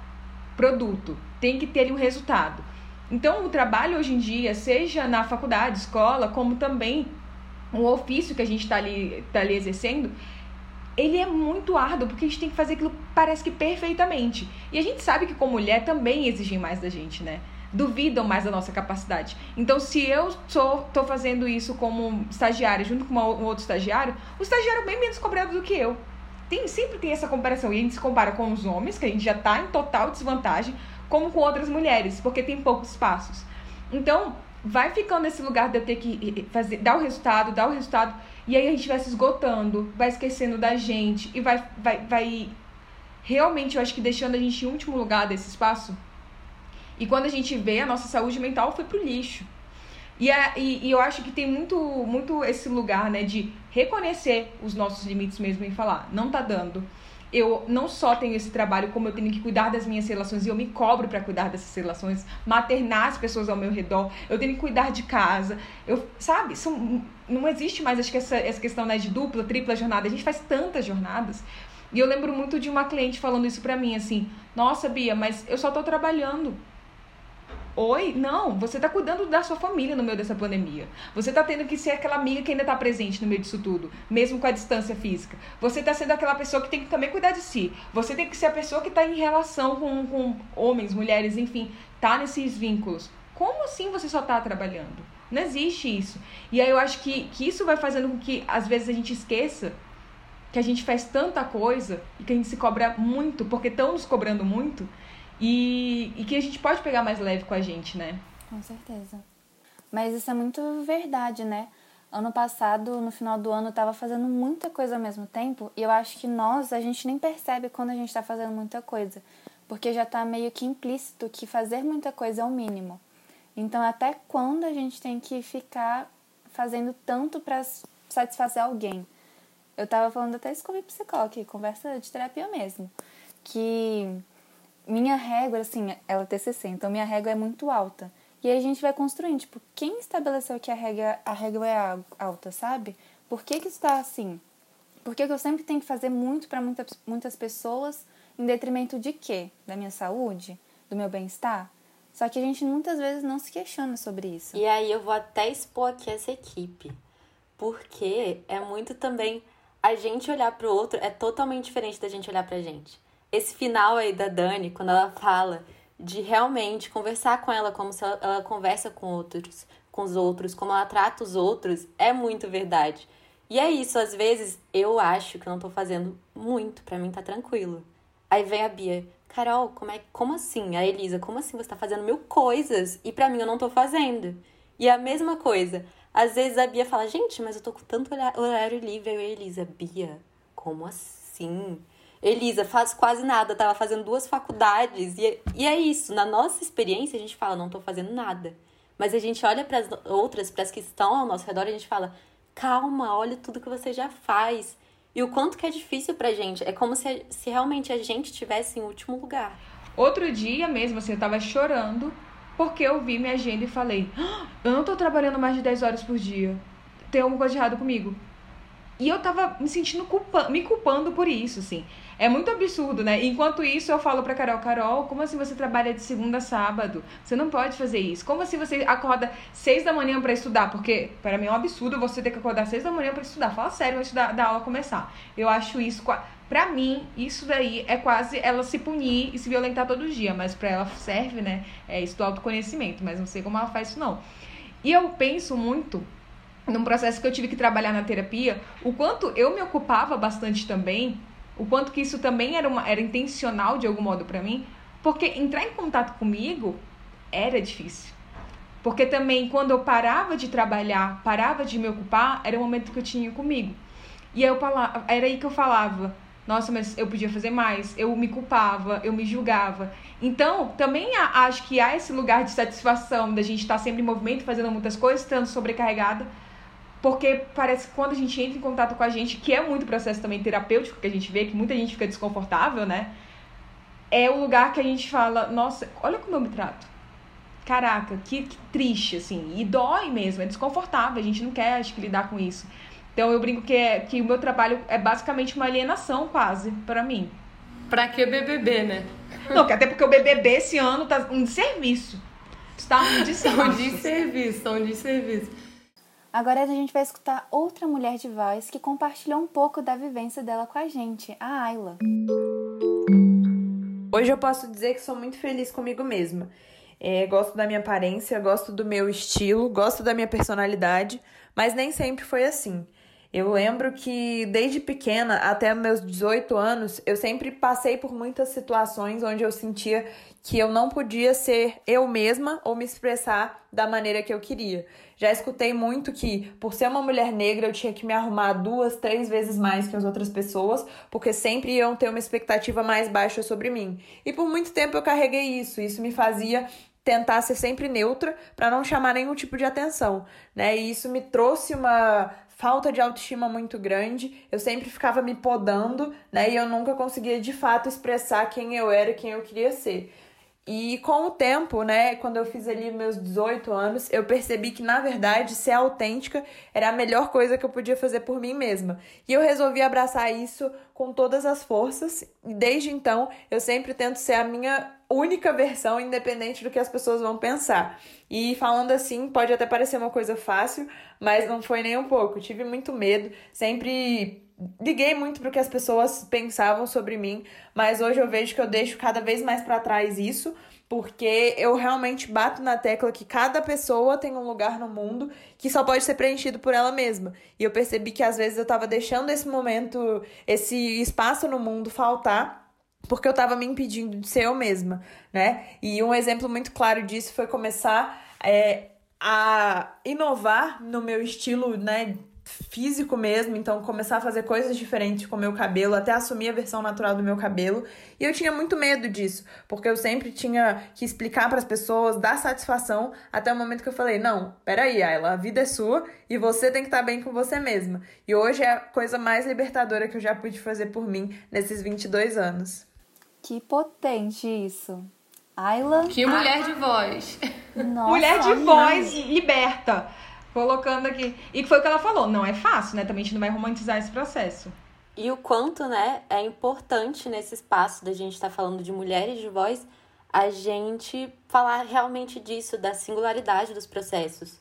produto. Tem que ter ali um resultado. Então, o trabalho hoje em dia, seja na faculdade, escola, como também o ofício que a gente está ali, tá ali exercendo, ele é muito árduo, porque a gente tem que fazer aquilo parece que perfeitamente. E a gente sabe que como mulher também exigem mais da gente, né? duvidam mais da nossa capacidade. Então, se eu sou, tô fazendo isso como estagiária junto com uma, um outro estagiário, o estagiário é bem menos cobrado do que eu. Tem, sempre tem essa comparação. E a gente se compara com os homens, que a gente já está em total desvantagem, como com outras mulheres, porque tem poucos espaços. Então, vai ficando nesse lugar de eu ter que fazer, dar o resultado, dar o resultado, e aí a gente vai se esgotando, vai esquecendo da gente, e vai, vai, vai realmente, eu acho que deixando a gente em último lugar desse espaço e quando a gente vê, a nossa saúde mental foi pro lixo. E, a, e, e, eu acho que tem muito, muito esse lugar, né, de reconhecer os nossos limites mesmo e falar, não tá dando. Eu não só tenho esse trabalho, como eu tenho que cuidar das minhas relações e eu me cobro para cuidar dessas relações, maternar as pessoas ao meu redor, eu tenho que cuidar de casa. Eu, sabe, são, não existe mais acho que essa, essa questão né, de dupla, tripla jornada. A gente faz tantas jornadas. E eu lembro muito de uma cliente falando isso pra mim, assim: Nossa, Bia, mas eu só tô trabalhando. Oi? Não, você tá cuidando da sua família no meio dessa pandemia. Você tá tendo que ser aquela amiga que ainda tá presente no meio disso tudo, mesmo com a distância física. Você tá sendo aquela pessoa que tem que também cuidar de si. Você tem que ser a pessoa que tá em relação com, com homens, mulheres, enfim, tá nesses vínculos. Como assim você só tá trabalhando? Não existe isso. E aí eu acho que, que isso vai fazendo com que às vezes a gente esqueça que a gente faz tanta coisa e que a gente se cobra muito, porque estão nos cobrando muito, e, e que a gente pode pegar mais leve com a gente, né? Com certeza. Mas isso é muito verdade, né? Ano passado, no final do ano, eu tava fazendo muita coisa ao mesmo tempo e eu acho que nós, a gente nem percebe quando a gente tá fazendo muita coisa, porque já tá meio que implícito que fazer muita coisa é o mínimo. Então, até quando a gente tem que ficar fazendo tanto para satisfazer alguém? Eu tava falando até isso com o psicólogo aqui, conversa de terapia mesmo, que minha régua, assim, ela é TCC, então minha régua é muito alta. E aí a gente vai construindo, tipo, quem estabeleceu que a régua, a régua é alta, sabe? Por que que está assim? Por que, que eu sempre tenho que fazer muito para muitas, muitas pessoas em detrimento de quê? Da minha saúde? Do meu bem-estar? Só que a gente muitas vezes não se questiona sobre isso. E aí eu vou até expor aqui essa equipe. Porque é muito também a gente olhar pro outro é totalmente diferente da gente olhar pra gente esse final aí da Dani, quando ela fala de realmente conversar com ela como se ela, ela conversa com outros, com os outros, como ela trata os outros, é muito verdade. E é isso, às vezes eu acho que eu não tô fazendo muito, para mim tá tranquilo. Aí vem a Bia, Carol, como é, como assim? A Elisa, como assim você tá fazendo mil coisas e para mim eu não tô fazendo? E a mesma coisa, às vezes a Bia fala, gente, mas eu tô com tanto horário livre, aí a Elisa, Bia, como assim? Elisa, faz quase nada, tava fazendo duas faculdades. E, e é isso, na nossa experiência a gente fala, não tô fazendo nada. Mas a gente olha para as outras, para as que estão ao nosso redor, a gente fala, calma, olha tudo que você já faz. E o quanto que é difícil pra gente. É como se, se realmente a gente estivesse em último lugar. Outro dia mesmo, assim, eu tava chorando porque eu vi minha agenda e falei, ah, eu não tô trabalhando mais de 10 horas por dia. Tem alguma coisa de errado comigo? E eu tava me sentindo culpa, me culpando por isso, assim. É muito absurdo, né? Enquanto isso, eu falo pra Carol, Carol, como assim você trabalha de segunda a sábado? Você não pode fazer isso. Como assim você acorda seis da manhã para estudar? Porque para mim é um absurdo você ter que acordar seis da manhã para estudar. Fala sério antes da, da aula começar. Eu acho isso Pra mim, isso daí é quase ela se punir e se violentar todo dia, mas pra ela serve, né? É isso do autoconhecimento, mas não sei como ela faz isso, não. E eu penso muito num processo que eu tive que trabalhar na terapia, o quanto eu me ocupava bastante também, o quanto que isso também era, uma, era intencional de algum modo para mim, porque entrar em contato comigo era difícil. Porque também quando eu parava de trabalhar, parava de me ocupar, era o momento que eu tinha comigo. E aí eu falava, era aí que eu falava, nossa, mas eu podia fazer mais, eu me culpava, eu me julgava. Então, também acho que há esse lugar de satisfação da gente estar sempre em movimento, fazendo muitas coisas, estando sobrecarregada, porque parece que quando a gente entra em contato com a gente, que é muito processo também terapêutico, que a gente vê que muita gente fica desconfortável, né? É o lugar que a gente fala, nossa, olha como eu me trato. Caraca, que, que triste, assim. E dói mesmo, é desconfortável, a gente não quer, acho que, lidar com isso. Então eu brinco que, é, que o meu trabalho é basicamente uma alienação, quase, para mim. Pra que BBB, né? Não, até porque o BBB esse ano tá um serviço. Está um de serviço. um de serviço, um de serviço. Agora a gente vai escutar outra mulher de voz que compartilhou um pouco da vivência dela com a gente, a Ayla. Hoje eu posso dizer que sou muito feliz comigo mesma. É, gosto da minha aparência, gosto do meu estilo, gosto da minha personalidade, mas nem sempre foi assim. Eu lembro que desde pequena até meus 18 anos, eu sempre passei por muitas situações onde eu sentia que eu não podia ser eu mesma ou me expressar da maneira que eu queria. Já escutei muito que, por ser uma mulher negra, eu tinha que me arrumar duas, três vezes mais que as outras pessoas, porque sempre iam ter uma expectativa mais baixa sobre mim. E por muito tempo eu carreguei isso. Isso me fazia tentar ser sempre neutra para não chamar nenhum tipo de atenção, né? E isso me trouxe uma falta de autoestima muito grande. Eu sempre ficava me podando, né? E eu nunca conseguia de fato expressar quem eu era e quem eu queria ser. E com o tempo, né, quando eu fiz ali meus 18 anos, eu percebi que na verdade ser autêntica era a melhor coisa que eu podia fazer por mim mesma. E eu resolvi abraçar isso com todas as forças, e desde então eu sempre tento ser a minha única versão, independente do que as pessoas vão pensar. E falando assim, pode até parecer uma coisa fácil, mas não foi nem um pouco. tive muito medo, sempre liguei muito para o que as pessoas pensavam sobre mim, mas hoje eu vejo que eu deixo cada vez mais para trás isso, porque eu realmente bato na tecla que cada pessoa tem um lugar no mundo que só pode ser preenchido por ela mesma. E eu percebi que às vezes eu estava deixando esse momento, esse espaço no mundo faltar porque eu estava me impedindo de ser eu mesma, né? E um exemplo muito claro disso foi começar é, a inovar no meu estilo, né? Físico mesmo, então começar a fazer coisas diferentes com o meu cabelo, até assumir a versão natural do meu cabelo. E eu tinha muito medo disso, porque eu sempre tinha que explicar para as pessoas, dar satisfação, até o momento que eu falei: "Não, peraí, Ayla, a vida é sua e você tem que estar tá bem com você mesma". E hoje é a coisa mais libertadora que eu já pude fazer por mim nesses 22 anos. Que potente isso. Ayla. Que mulher de voz. Nossa, mulher de voz liberta. Colocando aqui. E foi o que ela falou, não é fácil, né? Também a gente não vai romantizar esse processo. E o quanto, né, é importante nesse espaço da gente estar tá falando de mulheres de voz, a gente falar realmente disso, da singularidade dos processos.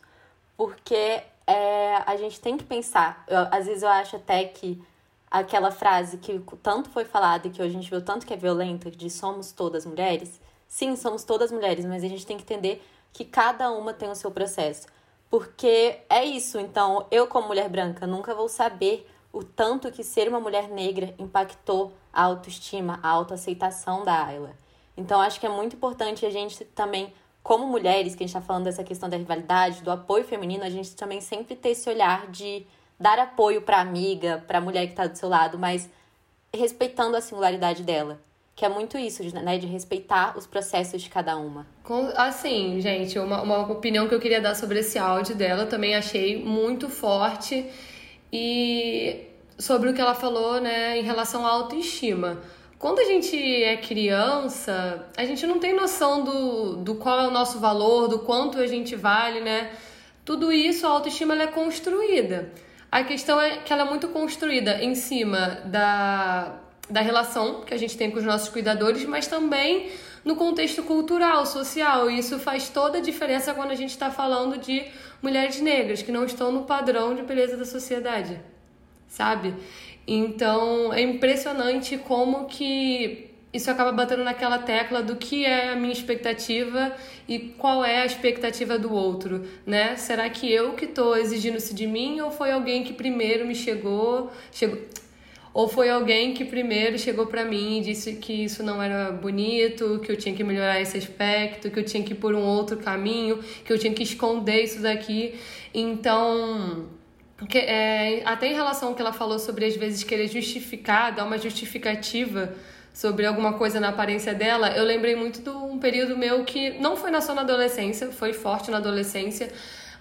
Porque é, a gente tem que pensar. Eu, às vezes eu acho até que aquela frase que tanto foi falada e que hoje a gente viu tanto que é violenta, de somos todas mulheres. Sim, somos todas mulheres, mas a gente tem que entender que cada uma tem o seu processo. Porque é isso, então eu, como mulher branca, nunca vou saber o tanto que ser uma mulher negra impactou a autoestima, a autoaceitação da Ayla. Então acho que é muito importante a gente também, como mulheres, que a gente está falando dessa questão da rivalidade, do apoio feminino, a gente também sempre ter esse olhar de dar apoio para amiga, para mulher que está do seu lado, mas respeitando a singularidade dela. Que é muito isso, né? De respeitar os processos de cada uma. Assim, gente, uma, uma opinião que eu queria dar sobre esse áudio dela, também achei muito forte. E sobre o que ela falou, né, em relação à autoestima. Quando a gente é criança, a gente não tem noção do, do qual é o nosso valor, do quanto a gente vale, né? Tudo isso, a autoestima ela é construída. A questão é que ela é muito construída em cima da, da relação que a gente tem com os nossos cuidadores, mas também no contexto cultural, social. E isso faz toda a diferença quando a gente está falando de mulheres negras que não estão no padrão de beleza da sociedade, sabe? Então é impressionante como que isso acaba batendo naquela tecla do que é a minha expectativa e qual é a expectativa do outro, né? Será que eu que estou exigindo isso de mim ou foi alguém que primeiro me chegou, chegou ou foi alguém que primeiro chegou para mim e disse que isso não era bonito, que eu tinha que melhorar esse aspecto, que eu tinha que ir por um outro caminho, que eu tinha que esconder isso daqui. Então, que, é, até em relação ao que ela falou sobre às vezes querer justificar, dar uma justificativa sobre alguma coisa na aparência dela, eu lembrei muito de um período meu que não foi só na adolescência, foi forte na adolescência,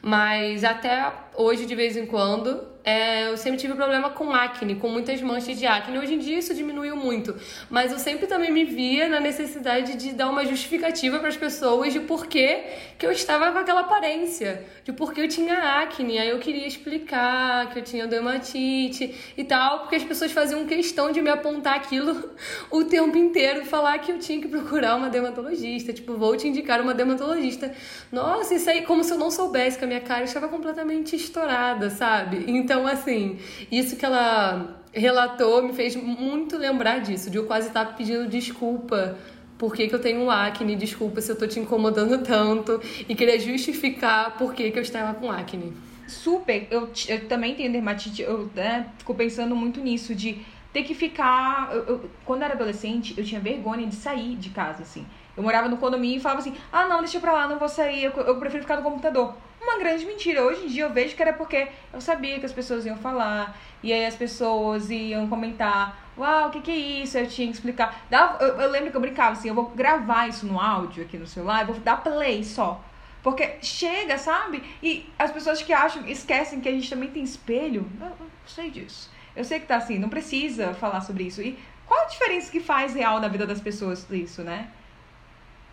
mas até hoje, de vez em quando, é, eu sempre tive problema com acne, com muitas manchas de acne. Hoje em dia isso diminuiu muito, mas eu sempre também me via na necessidade de dar uma justificativa para as pessoas de por que, eu estava com aquela aparência, de por que eu tinha acne. Aí eu queria explicar que eu tinha dermatite e tal, porque as pessoas faziam questão de me apontar aquilo o tempo inteiro falar que eu tinha que procurar uma dermatologista. Tipo, vou te indicar uma dermatologista. Nossa, isso aí, como se eu não soubesse que a minha cara estava completamente estourada, sabe? Então, então, assim, isso que ela relatou me fez muito lembrar disso, de eu quase estar pedindo desculpa por que, que eu tenho acne, desculpa se eu tô te incomodando tanto, e queria justificar por que, que eu estava com acne. Super, eu, eu também tenho dermatite, eu né, fico pensando muito nisso, de ter que ficar. Eu, eu, quando eu era adolescente, eu tinha vergonha de sair de casa, assim. Eu morava no condomínio e falava assim: ah, não, deixa pra lá, não vou sair, eu, eu prefiro ficar no computador uma grande mentira. Hoje em dia eu vejo que era porque eu sabia que as pessoas iam falar, e aí as pessoas iam comentar, uau, o que, que é isso? Eu tinha que explicar. Eu, eu lembro que eu brincava assim, eu vou gravar isso no áudio aqui no celular, eu vou dar play só. Porque chega, sabe? E as pessoas que acham, esquecem que a gente também tem espelho. Eu, eu sei disso. Eu sei que tá assim, não precisa falar sobre isso. E qual a diferença que faz real na vida das pessoas isso, né?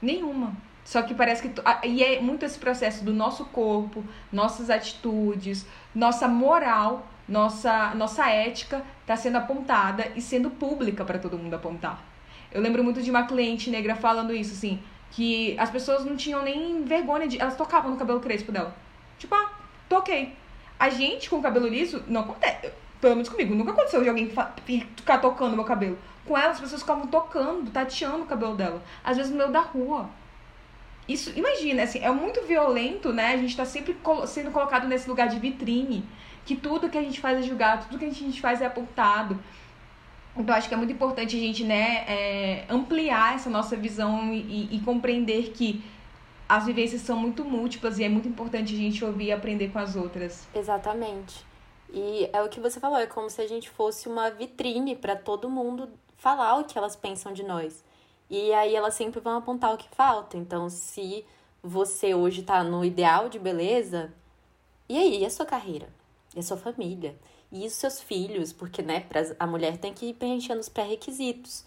Nenhuma. Só que parece que. E é muito esse processo do nosso corpo, nossas atitudes, nossa moral, nossa, nossa ética está sendo apontada e sendo pública para todo mundo apontar. Eu lembro muito de uma cliente negra falando isso, assim, que as pessoas não tinham nem vergonha de. Elas tocavam no cabelo crespo dela. Tipo, ah, toquei. A gente com o cabelo liso, não acontece. Pelo menos comigo, nunca aconteceu de alguém ficar tocando meu cabelo. Com ela, as pessoas ficavam tocando, tateando o cabelo dela. Às vezes no meio da rua isso, imagina, assim, é muito violento, né? A gente tá sempre sendo colocado nesse lugar de vitrine, que tudo que a gente faz é julgado, tudo que a gente faz é apontado. Então, acho que é muito importante a gente, né, é, ampliar essa nossa visão e, e, compreender que as vivências são muito múltiplas e é muito importante a gente ouvir e aprender com as outras. Exatamente. E é o que você falou, é como se a gente fosse uma vitrine para todo mundo falar o que elas pensam de nós. E aí elas sempre vão apontar o que falta. Então, se você hoje tá no ideal de beleza, e aí, e a sua carreira? E a sua família? E os seus filhos? Porque, né, pra, a mulher tem que ir preenchendo os pré-requisitos.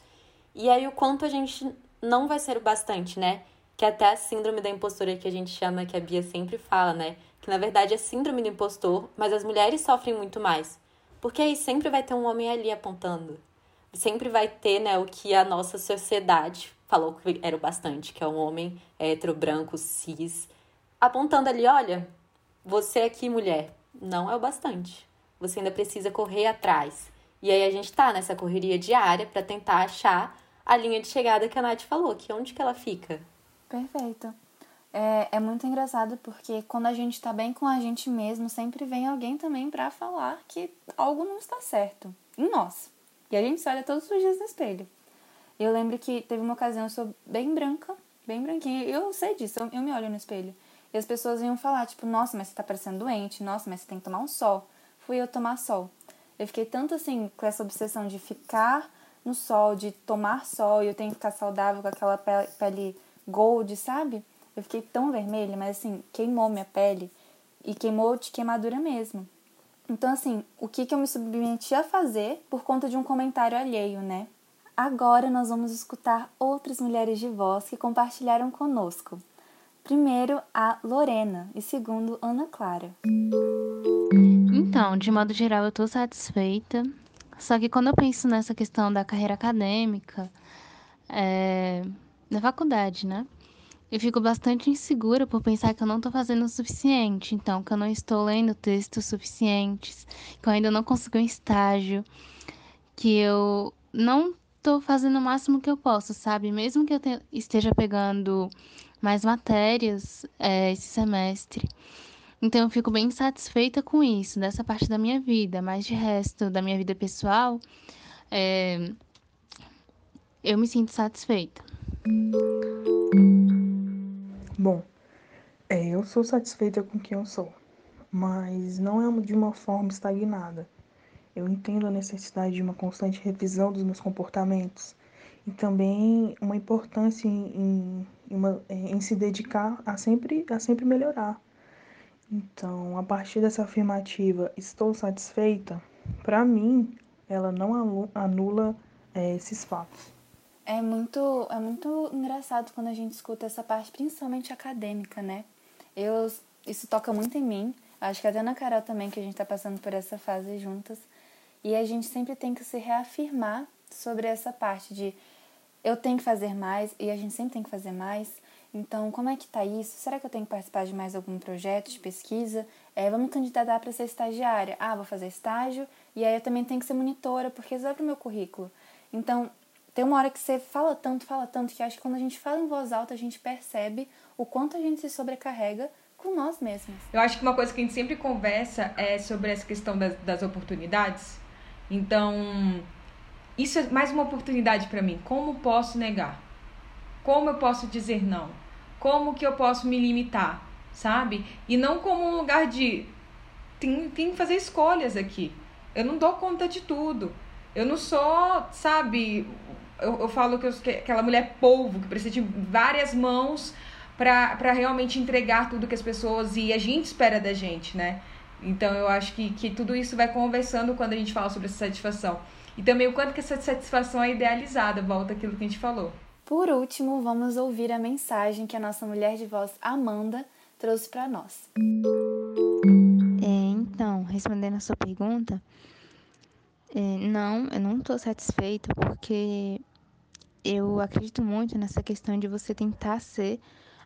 E aí, o quanto a gente não vai ser o bastante, né? Que até a síndrome da impostora que a gente chama, que a Bia sempre fala, né? Que na verdade é síndrome do impostor, mas as mulheres sofrem muito mais. Porque aí sempre vai ter um homem ali apontando sempre vai ter, né, o que a nossa sociedade falou que era o bastante, que é um homem hétero, branco, cis, apontando ali, olha, você aqui, mulher, não é o bastante. Você ainda precisa correr atrás. E aí a gente tá nessa correria diária para tentar achar a linha de chegada que a Nath falou, que onde que ela fica. Perfeito. É, é muito engraçado porque quando a gente tá bem com a gente mesmo, sempre vem alguém também para falar que algo não está certo em nós. E a gente se olha todos os dias no espelho. Eu lembro que teve uma ocasião, eu sou bem branca, bem branquinha, eu sei disso, eu, eu me olho no espelho. E as pessoas iam falar, tipo, nossa, mas você tá parecendo doente, nossa, mas você tem que tomar um sol. Fui eu tomar sol. Eu fiquei tanto assim com essa obsessão de ficar no sol, de tomar sol, e eu tenho que ficar saudável com aquela pele, pele gold, sabe? Eu fiquei tão vermelha, mas assim, queimou minha pele. E queimou de queimadura mesmo. Então, assim, o que, que eu me submeti a fazer por conta de um comentário alheio, né? Agora nós vamos escutar outras mulheres de voz que compartilharam conosco. Primeiro, a Lorena e segundo, Ana Clara. Então, de modo geral, eu tô satisfeita. Só que quando eu penso nessa questão da carreira acadêmica, é, da faculdade, né? Eu fico bastante insegura por pensar que eu não estou fazendo o suficiente, então que eu não estou lendo textos suficientes, que eu ainda não consegui um estágio, que eu não estou fazendo o máximo que eu posso, sabe? Mesmo que eu te, esteja pegando mais matérias é, esse semestre. Então eu fico bem satisfeita com isso, dessa parte da minha vida, mas de resto da minha vida pessoal, é, eu me sinto satisfeita. Bom, é, eu sou satisfeita com quem eu sou, mas não é de uma forma estagnada. Eu entendo a necessidade de uma constante revisão dos meus comportamentos e também uma importância em, em, uma, em se dedicar a sempre, a sempre melhorar. Então, a partir dessa afirmativa, estou satisfeita, para mim, ela não anula é, esses fatos. É muito, é muito engraçado quando a gente escuta essa parte, principalmente acadêmica, né? Eu, isso toca muito em mim. Acho que até na Carol também, que a gente está passando por essa fase juntas. E a gente sempre tem que se reafirmar sobre essa parte de eu tenho que fazer mais e a gente sempre tem que fazer mais. Então, como é que tá isso? Será que eu tenho que participar de mais algum projeto de pesquisa? É, vamos candidatar para ser estagiária. Ah, vou fazer estágio e aí eu também tenho que ser monitora, porque isso vai o meu currículo. Então, tem uma hora que você fala tanto, fala tanto, que acho que quando a gente fala em voz alta, a gente percebe o quanto a gente se sobrecarrega com nós mesmos. Eu acho que uma coisa que a gente sempre conversa é sobre essa questão das, das oportunidades. Então, isso é mais uma oportunidade para mim. Como posso negar? Como eu posso dizer não? Como que eu posso me limitar, sabe? E não como um lugar de tem, tem que fazer escolhas aqui. Eu não dou conta de tudo. Eu não sou, sabe, eu, eu falo que, eu, que aquela mulher polvo, que precisa de várias mãos para realmente entregar tudo que as pessoas e a gente espera da gente, né? Então eu acho que, que tudo isso vai conversando quando a gente fala sobre essa satisfação. E também o quanto que essa satisfação é idealizada, volta aquilo que a gente falou. Por último, vamos ouvir a mensagem que a nossa mulher de voz, Amanda, trouxe para nós. É, então, respondendo a sua pergunta, não, eu não estou satisfeita porque eu acredito muito nessa questão de você tentar ser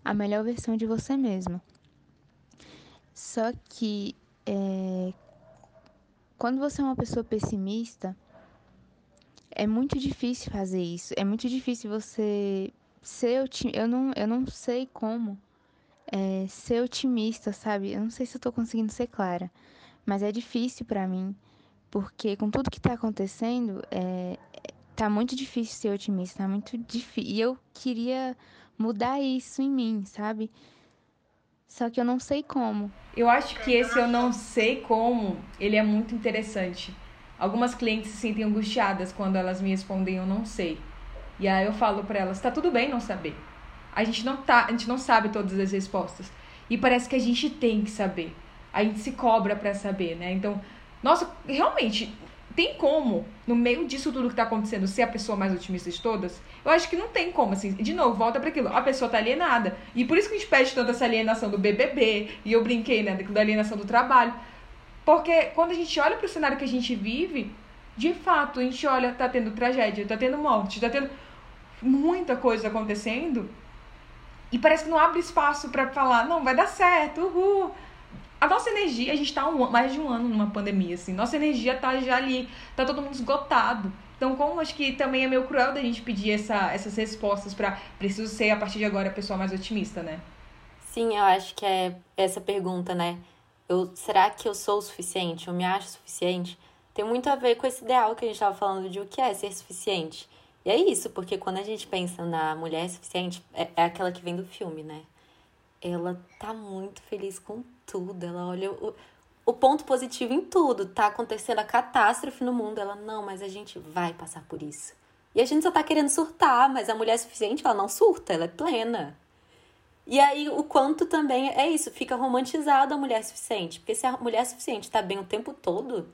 a melhor versão de você mesma. Só que é, quando você é uma pessoa pessimista, é muito difícil fazer isso. É muito difícil você ser otimista. Eu não, eu não sei como é, ser otimista, sabe? Eu não sei se eu tô conseguindo ser clara, mas é difícil para mim porque com tudo que está acontecendo, é, tá muito difícil ser otimista, tá muito difícil. E eu queria mudar isso em mim, sabe? Só que eu não sei como. Eu acho que esse eu não sei como, ele é muito interessante. Algumas clientes se sentem angustiadas quando elas me respondem eu não sei. E aí eu falo para elas, tá tudo bem não saber. A gente não tá, a gente não sabe todas as respostas. E parece que a gente tem que saber. A gente se cobra para saber, né? Então, nossa, realmente, tem como, no meio disso tudo que tá acontecendo, ser a pessoa mais otimista de todas? Eu acho que não tem como, assim. De novo, volta para aquilo. A pessoa tá alienada. E por isso que a gente pede tanto essa alienação do BBB. E eu brinquei, né, da alienação do trabalho. Porque quando a gente olha pro cenário que a gente vive, de fato, a gente olha, tá tendo tragédia, tá tendo morte, tá tendo muita coisa acontecendo. E parece que não abre espaço para falar, não, vai dar certo, uhul a nossa energia, a gente tá um, mais de um ano numa pandemia, assim, nossa energia tá já ali, tá todo mundo esgotado. Então, como acho que também é meio cruel da gente pedir essa, essas respostas para preciso ser a partir de agora a pessoa mais otimista, né? Sim, eu acho que é essa pergunta, né? Eu, será que eu sou o suficiente? Eu me acho suficiente? Tem muito a ver com esse ideal que a gente estava falando de o que é ser suficiente. E é isso, porque quando a gente pensa na mulher suficiente, é, é aquela que vem do filme, né? Ela tá muito feliz com tudo. Ela olha o, o ponto positivo em tudo. Tá acontecendo a catástrofe no mundo. Ela, não, mas a gente vai passar por isso. E a gente só tá querendo surtar, mas a mulher é suficiente, ela não surta, ela é plena. E aí, o quanto também é isso, fica romantizado a mulher suficiente. Porque se a mulher suficiente tá bem o tempo todo,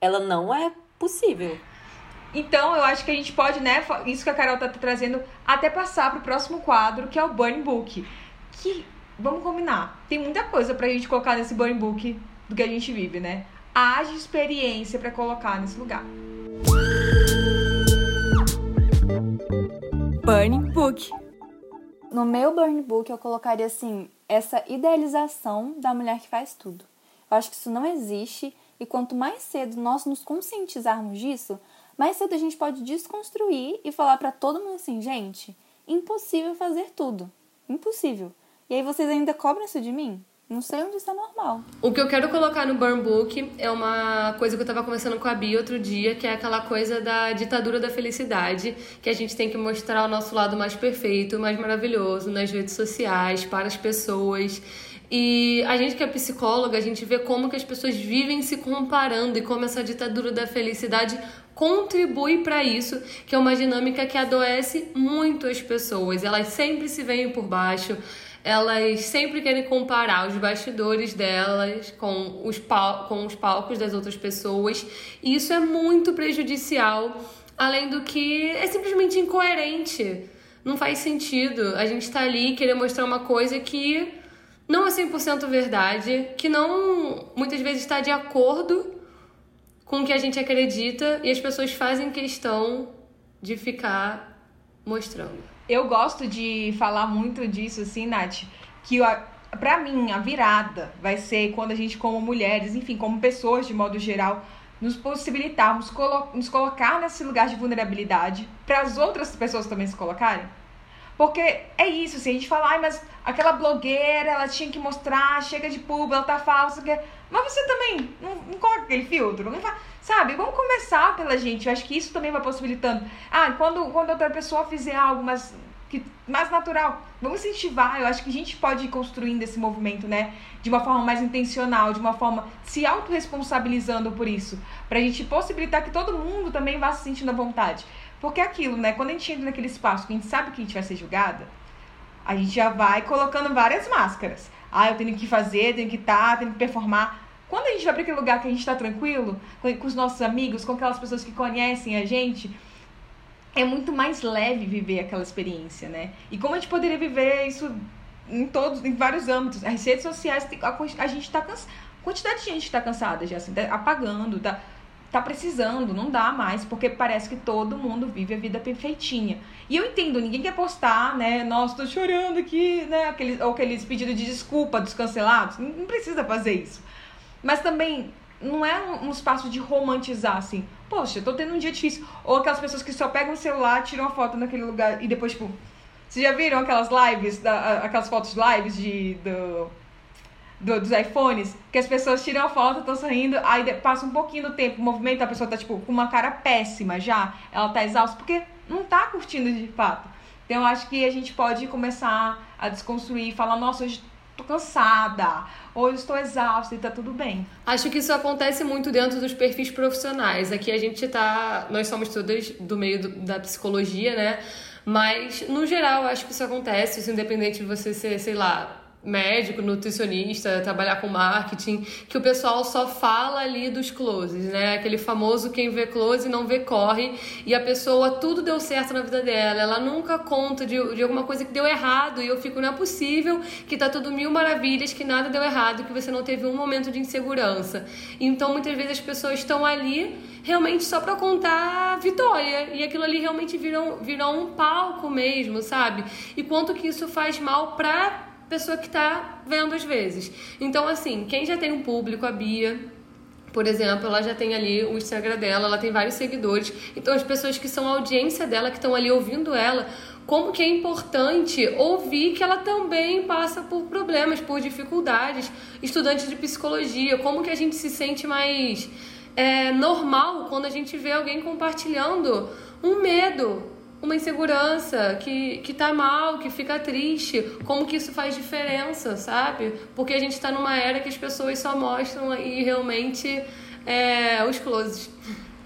ela não é possível. Então, eu acho que a gente pode, né, isso que a Carol tá trazendo, até passar pro próximo quadro, que é o Burn Book. Que vamos combinar. Tem muita coisa pra gente colocar nesse burn book do que a gente vive, né? haja experiência para colocar nesse lugar. Burning Book. No meu burn book eu colocaria assim, essa idealização da mulher que faz tudo. Eu acho que isso não existe e quanto mais cedo nós nos conscientizarmos disso, mais cedo a gente pode desconstruir e falar para todo mundo assim, gente, impossível fazer tudo. Impossível. E aí vocês ainda cobram isso de mim? Não sei onde isso é normal. O que eu quero colocar no Burn Book é uma coisa que eu tava conversando com a Bia outro dia, que é aquela coisa da ditadura da felicidade, que a gente tem que mostrar o nosso lado mais perfeito, mais maravilhoso nas redes sociais, para as pessoas. E a gente que é psicóloga, a gente vê como que as pessoas vivem se comparando e como essa ditadura da felicidade contribui para isso, que é uma dinâmica que adoece muito as pessoas. Elas sempre se veem por baixo, elas sempre querem comparar os bastidores delas com os, pal com os palcos das outras pessoas, e isso é muito prejudicial, além do que é simplesmente incoerente. Não faz sentido. A gente tá ali querer mostrar uma coisa que não é 100% verdade, que não muitas vezes está de acordo com o que a gente acredita e as pessoas fazem questão de ficar mostrando eu gosto de falar muito disso, assim, Nath, que para mim a virada vai ser quando a gente, como mulheres, enfim, como pessoas de modo geral, nos possibilitarmos colo nos colocar nesse lugar de vulnerabilidade para as outras pessoas também se colocarem. Porque é isso, assim, a gente fala, ai, mas aquela blogueira, ela tinha que mostrar, chega de público, ela tá falsa, mas você também não, não coloca aquele filtro, não faz, sabe? Vamos começar pela gente, eu acho que isso também vai possibilitando. Ah, quando, quando outra pessoa fizer algo mas, que, mais natural, vamos incentivar, eu acho que a gente pode ir construindo esse movimento, né? De uma forma mais intencional, de uma forma se autorresponsabilizando por isso, pra gente possibilitar que todo mundo também vá se sentindo à vontade. Porque é aquilo, né? Quando a gente entra naquele espaço que a gente sabe que a gente vai ser julgada, a gente já vai colocando várias máscaras. Ah, eu tenho que fazer, tenho que estar, tá, tenho que performar. Quando a gente vai para aquele lugar que a gente está tranquilo, com os nossos amigos, com aquelas pessoas que conhecem a gente, é muito mais leve viver aquela experiência, né? E como a gente poderia viver isso em todos, em vários âmbitos. As redes sociais, a, a gente está cansado. A quantidade de gente está cansada já, assim, tá apagando, tá tá precisando, não dá mais, porque parece que todo mundo vive a vida perfeitinha. E eu entendo, ninguém quer postar, né? Nossa, tô chorando aqui, né? Aqueles, ou aqueles pedidos de desculpa dos cancelados. Não, precisa fazer isso. Mas também não é um, espaço de romantizar, assim. Poxa, tô tendo um dia difícil. Ou aquelas pessoas que só pegam o celular, tiram a foto naquele lugar e depois, tipo. Vocês já viram aquelas lives, da, aquelas fotos lives de, do, do, dos iPhones, que as pessoas tiram a foto, estão sorrindo, aí passa um pouquinho do tempo, o movimento, a pessoa tá, tipo, com uma cara péssima já, ela tá exausta, porque não tá curtindo de fato. Então, eu acho que a gente pode começar a desconstruir falar, nossa, hoje tô cansada, hoje estou exausta e tá tudo bem. Acho que isso acontece muito dentro dos perfis profissionais. Aqui a gente tá, nós somos todas do meio do, da psicologia, né? Mas, no geral, acho que isso acontece, isso independente de você ser, sei lá, médico, nutricionista, trabalhar com marketing, que o pessoal só fala ali dos closes, né? Aquele famoso quem vê close não vê corre, e a pessoa tudo deu certo na vida dela, ela nunca conta de, de alguma coisa que deu errado, e eu fico, não é possível que tá tudo mil maravilhas, que nada deu errado, que você não teve um momento de insegurança. Então, muitas vezes as pessoas estão ali realmente só para contar vitória. E aquilo ali realmente virou, virou um palco mesmo, sabe? E quanto que isso faz mal pra pessoa que está vendo às vezes. Então, assim, quem já tem um público, a Bia, por exemplo, ela já tem ali o Instagram dela, ela tem vários seguidores. Então, as pessoas que são audiência dela, que estão ali ouvindo ela, como que é importante ouvir que ela também passa por problemas, por dificuldades. Estudante de psicologia, como que a gente se sente mais é, normal quando a gente vê alguém compartilhando um medo, uma insegurança, que, que tá mal, que fica triste, como que isso faz diferença, sabe? Porque a gente tá numa era que as pessoas só mostram aí realmente é, os closes.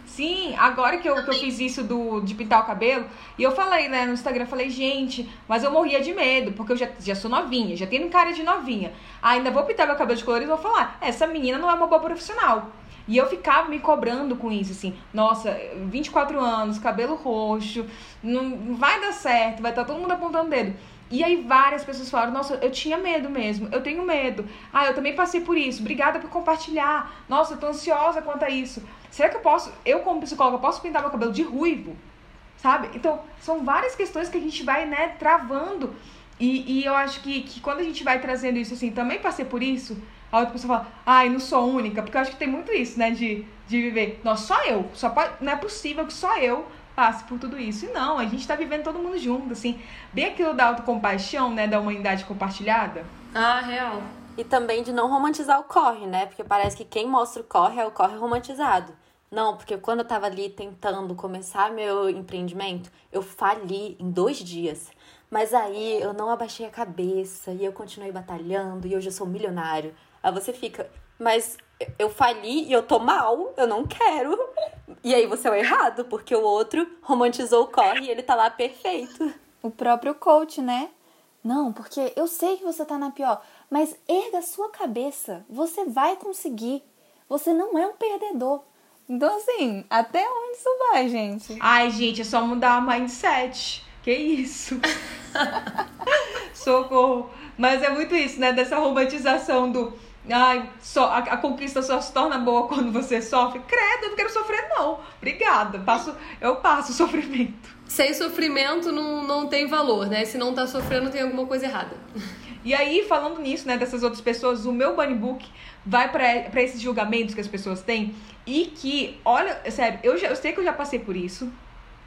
Sim, agora que eu, que eu fiz isso do, de pintar o cabelo, e eu falei, né, no Instagram, falei, gente, mas eu morria de medo, porque eu já, já sou novinha, já tenho cara de novinha. ainda vou pintar meu cabelo de colorido e vou falar, essa menina não é uma boa profissional. E eu ficava me cobrando com isso, assim, nossa, 24 anos, cabelo roxo, não vai dar certo, vai estar todo mundo apontando o dedo. E aí várias pessoas falaram: "Nossa, eu tinha medo mesmo. Eu tenho medo. Ah, eu também passei por isso. Obrigada por compartilhar. Nossa, eu tô ansiosa quanto a isso. Será que eu posso, eu como psicóloga, posso pintar meu cabelo de ruivo?" Sabe? Então, são várias questões que a gente vai, né, travando. E, e eu acho que, que quando a gente vai trazendo isso assim, também passei por isso, a outra pessoa fala, ai, não sou única, porque eu acho que tem muito isso, né, de, de viver, nossa, só eu, só pode, não é possível que só eu passe por tudo isso. E não, a gente tá vivendo todo mundo junto, assim. Bem aquilo da autocompaixão, né, da humanidade compartilhada. Ah, real. E também de não romantizar o corre, né? Porque parece que quem mostra o corre é o corre romantizado. Não, porque quando eu tava ali tentando começar meu empreendimento, eu fali em dois dias. Mas aí eu não abaixei a cabeça e eu continuei batalhando e hoje eu sou milionário. Aí você fica, mas eu fali e eu tô mal, eu não quero. E aí você é o errado, porque o outro romantizou o corre e ele tá lá perfeito. O próprio coach, né? Não, porque eu sei que você tá na pior, mas erga a sua cabeça, você vai conseguir. Você não é um perdedor. Então, assim, até onde isso vai, gente? Ai, gente, é só mudar o mindset. Que isso? Socorro. Mas é muito isso, né? Dessa romantização do Ai, só, a, a, conquista só se torna boa quando você sofre. Credo, eu não quero sofrer, não. Obrigada. Passo, eu passo sofrimento. Sem sofrimento não, não tem valor, né? Se não tá sofrendo, tem alguma coisa errada. E aí, falando nisso, né, dessas outras pessoas, o meu bunny book vai para esses julgamentos que as pessoas têm e que, olha, sério, eu, já, eu sei que eu já passei por isso.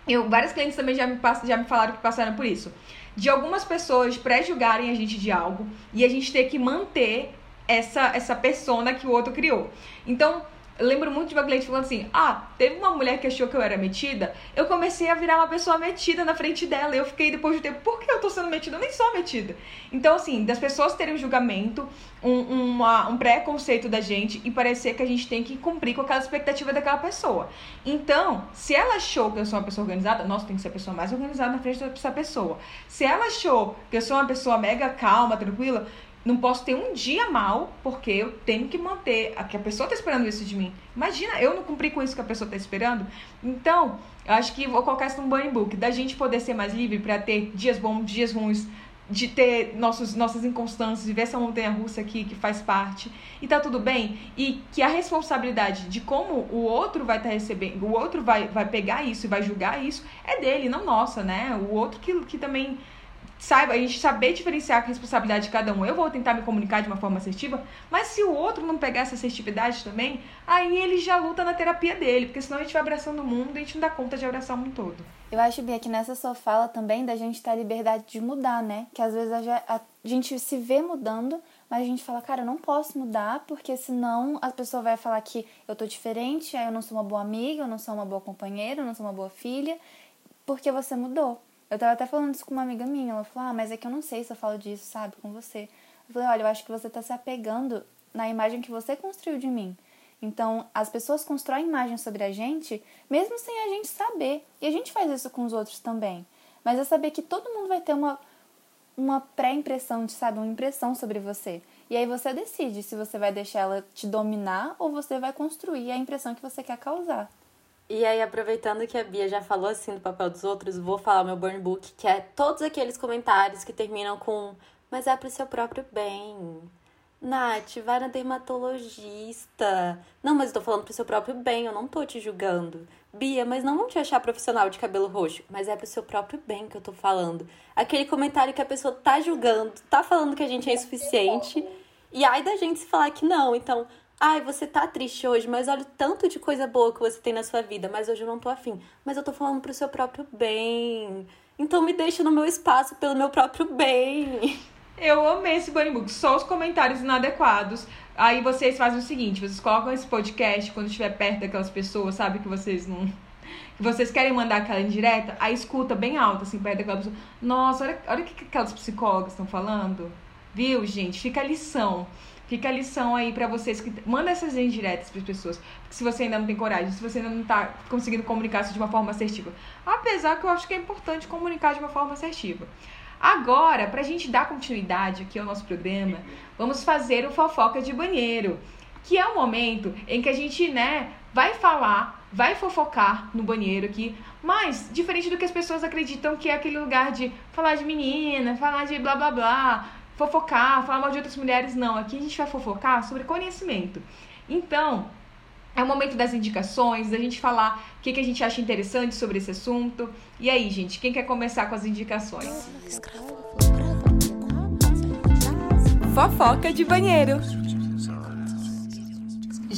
Eu, vários clientes também já me, já me falaram que passaram por isso. De algumas pessoas pré-julgarem a gente de algo e a gente ter que manter essa, essa persona que o outro criou. Então, lembro muito de uma cliente falando assim: Ah, teve uma mulher que achou que eu era metida. Eu comecei a virar uma pessoa metida na frente dela. Eu fiquei depois de tempo, por que eu tô sendo metida? Eu nem sou metida. Então, assim, das pessoas terem um julgamento, um, uma, um preconceito da gente e parecer que a gente tem que cumprir com aquela expectativa daquela pessoa. Então, se ela achou que eu sou uma pessoa organizada, nossa, tem que ser a pessoa mais organizada na frente dessa pessoa. Se ela achou que eu sou uma pessoa mega calma, tranquila, não posso ter um dia mal, porque eu tenho que manter. A que a pessoa está esperando isso de mim. Imagina, eu não cumpri com isso que a pessoa está esperando. Então, eu acho que vou colocar isso num burn book, da gente poder ser mais livre para ter dias bons, dias ruins, de ter nossos, nossas inconstâncias, de ver essa montanha russa aqui que faz parte. E tá tudo bem. E que a responsabilidade de como o outro vai estar tá recebendo, o outro vai, vai pegar isso e vai julgar isso, é dele, não nossa, né? O outro que, que também saiba, a gente saber diferenciar a responsabilidade de cada um. Eu vou tentar me comunicar de uma forma assertiva, mas se o outro não pegar essa assertividade também, aí ele já luta na terapia dele, porque senão a gente vai abraçando o mundo e a gente não dá conta de abraçar o mundo todo. Eu acho, Bia, que nessa sua fala também da gente ter a liberdade de mudar, né? Que às vezes a gente se vê mudando, mas a gente fala, cara, eu não posso mudar, porque senão a pessoa vai falar que eu tô diferente, aí eu não sou uma boa amiga, eu não sou uma boa companheira, eu não sou uma boa filha, porque você mudou. Eu tava até falando isso com uma amiga minha. Ela falou: Ah, mas é que eu não sei se eu falo disso, sabe, com você. Eu falei: Olha, eu acho que você tá se apegando na imagem que você construiu de mim. Então, as pessoas constroem imagens sobre a gente, mesmo sem a gente saber. E a gente faz isso com os outros também. Mas é saber que todo mundo vai ter uma, uma pré-impressão, sabe? Uma impressão sobre você. E aí você decide se você vai deixar ela te dominar ou você vai construir a impressão que você quer causar. E aí, aproveitando que a Bia já falou assim do papel dos outros, vou falar o meu burn book, que é todos aqueles comentários que terminam com mas é pro seu próprio bem. Nath, vai na dermatologista. Não, mas eu tô falando pro seu próprio bem, eu não tô te julgando. Bia, mas não vão te achar profissional de cabelo roxo. Mas é pro seu próprio bem que eu tô falando. Aquele comentário que a pessoa tá julgando, tá falando que a gente é insuficiente. E ai da gente se falar que não. Então, Ai, você tá triste hoje, mas olha o tanto de coisa boa que você tem na sua vida, mas hoje eu não tô afim. Mas eu tô falando pro seu próprio bem. Então me deixa no meu espaço pelo meu próprio bem. Eu amei esse Bunny Book, só os comentários inadequados. Aí vocês fazem o seguinte, vocês colocam esse podcast quando estiver perto daquelas pessoas, sabe, que vocês não que vocês querem mandar aquela indireta, aí escuta bem alto, assim, perto daquela pessoa. Nossa, olha, olha o que aquelas psicólogas estão falando. Viu, gente? Fica a lição. Fica a lição aí para vocês que manda essas indiretas para as pessoas, porque se você ainda não tem coragem, se você ainda não tá conseguindo comunicar-se de uma forma assertiva. Apesar que eu acho que é importante comunicar de uma forma assertiva. Agora, para a gente dar continuidade aqui ao nosso programa, vamos fazer o fofoca de banheiro, que é o momento em que a gente, né, vai falar vai fofocar no banheiro aqui, mas diferente do que as pessoas acreditam que é aquele lugar de falar de menina, falar de blá blá blá, fofocar, falar mal de outras mulheres, não. Aqui a gente vai fofocar sobre conhecimento. Então, é o momento das indicações, da gente falar o que, que a gente acha interessante sobre esse assunto. E aí, gente, quem quer começar com as indicações? Fofoca de banheiro.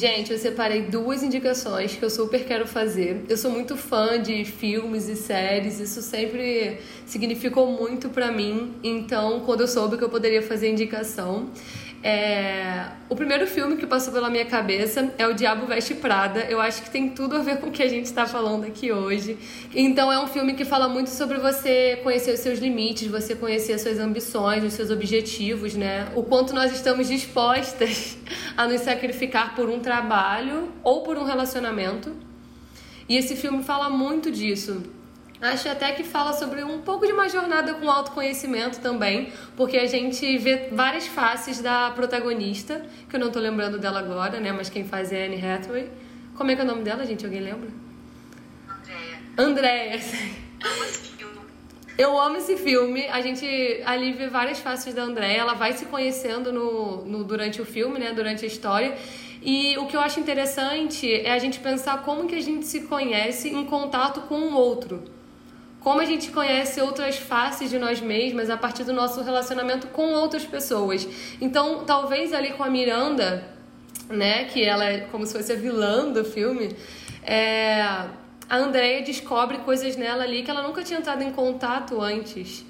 Gente, eu separei duas indicações que eu super quero fazer. Eu sou muito fã de filmes e séries, isso sempre significou muito para mim. Então, quando eu soube que eu poderia fazer indicação, é... O primeiro filme que passou pela minha cabeça é O Diabo Veste Prada. Eu acho que tem tudo a ver com o que a gente está falando aqui hoje. Então, é um filme que fala muito sobre você conhecer os seus limites, você conhecer as suas ambições, os seus objetivos, né? O quanto nós estamos dispostas a nos sacrificar por um trabalho ou por um relacionamento. E esse filme fala muito disso Acho até que fala sobre um pouco de uma jornada com autoconhecimento também, porque a gente vê várias faces da protagonista, que eu não tô lembrando dela agora, né? Mas quem faz é Anne Hathaway. Como é que é o nome dela, gente? Alguém lembra? Andréia. Andréia. Eu amo esse filme. A gente ali vê várias faces da Andréia. Ela vai se conhecendo no, no, durante o filme, né? Durante a história. E o que eu acho interessante é a gente pensar como que a gente se conhece em contato com o outro como a gente conhece outras faces de nós mesmas a partir do nosso relacionamento com outras pessoas. Então, talvez ali com a Miranda, né, que ela é como se fosse a vilã do filme, é, a Andrea descobre coisas nela ali que ela nunca tinha entrado em contato antes,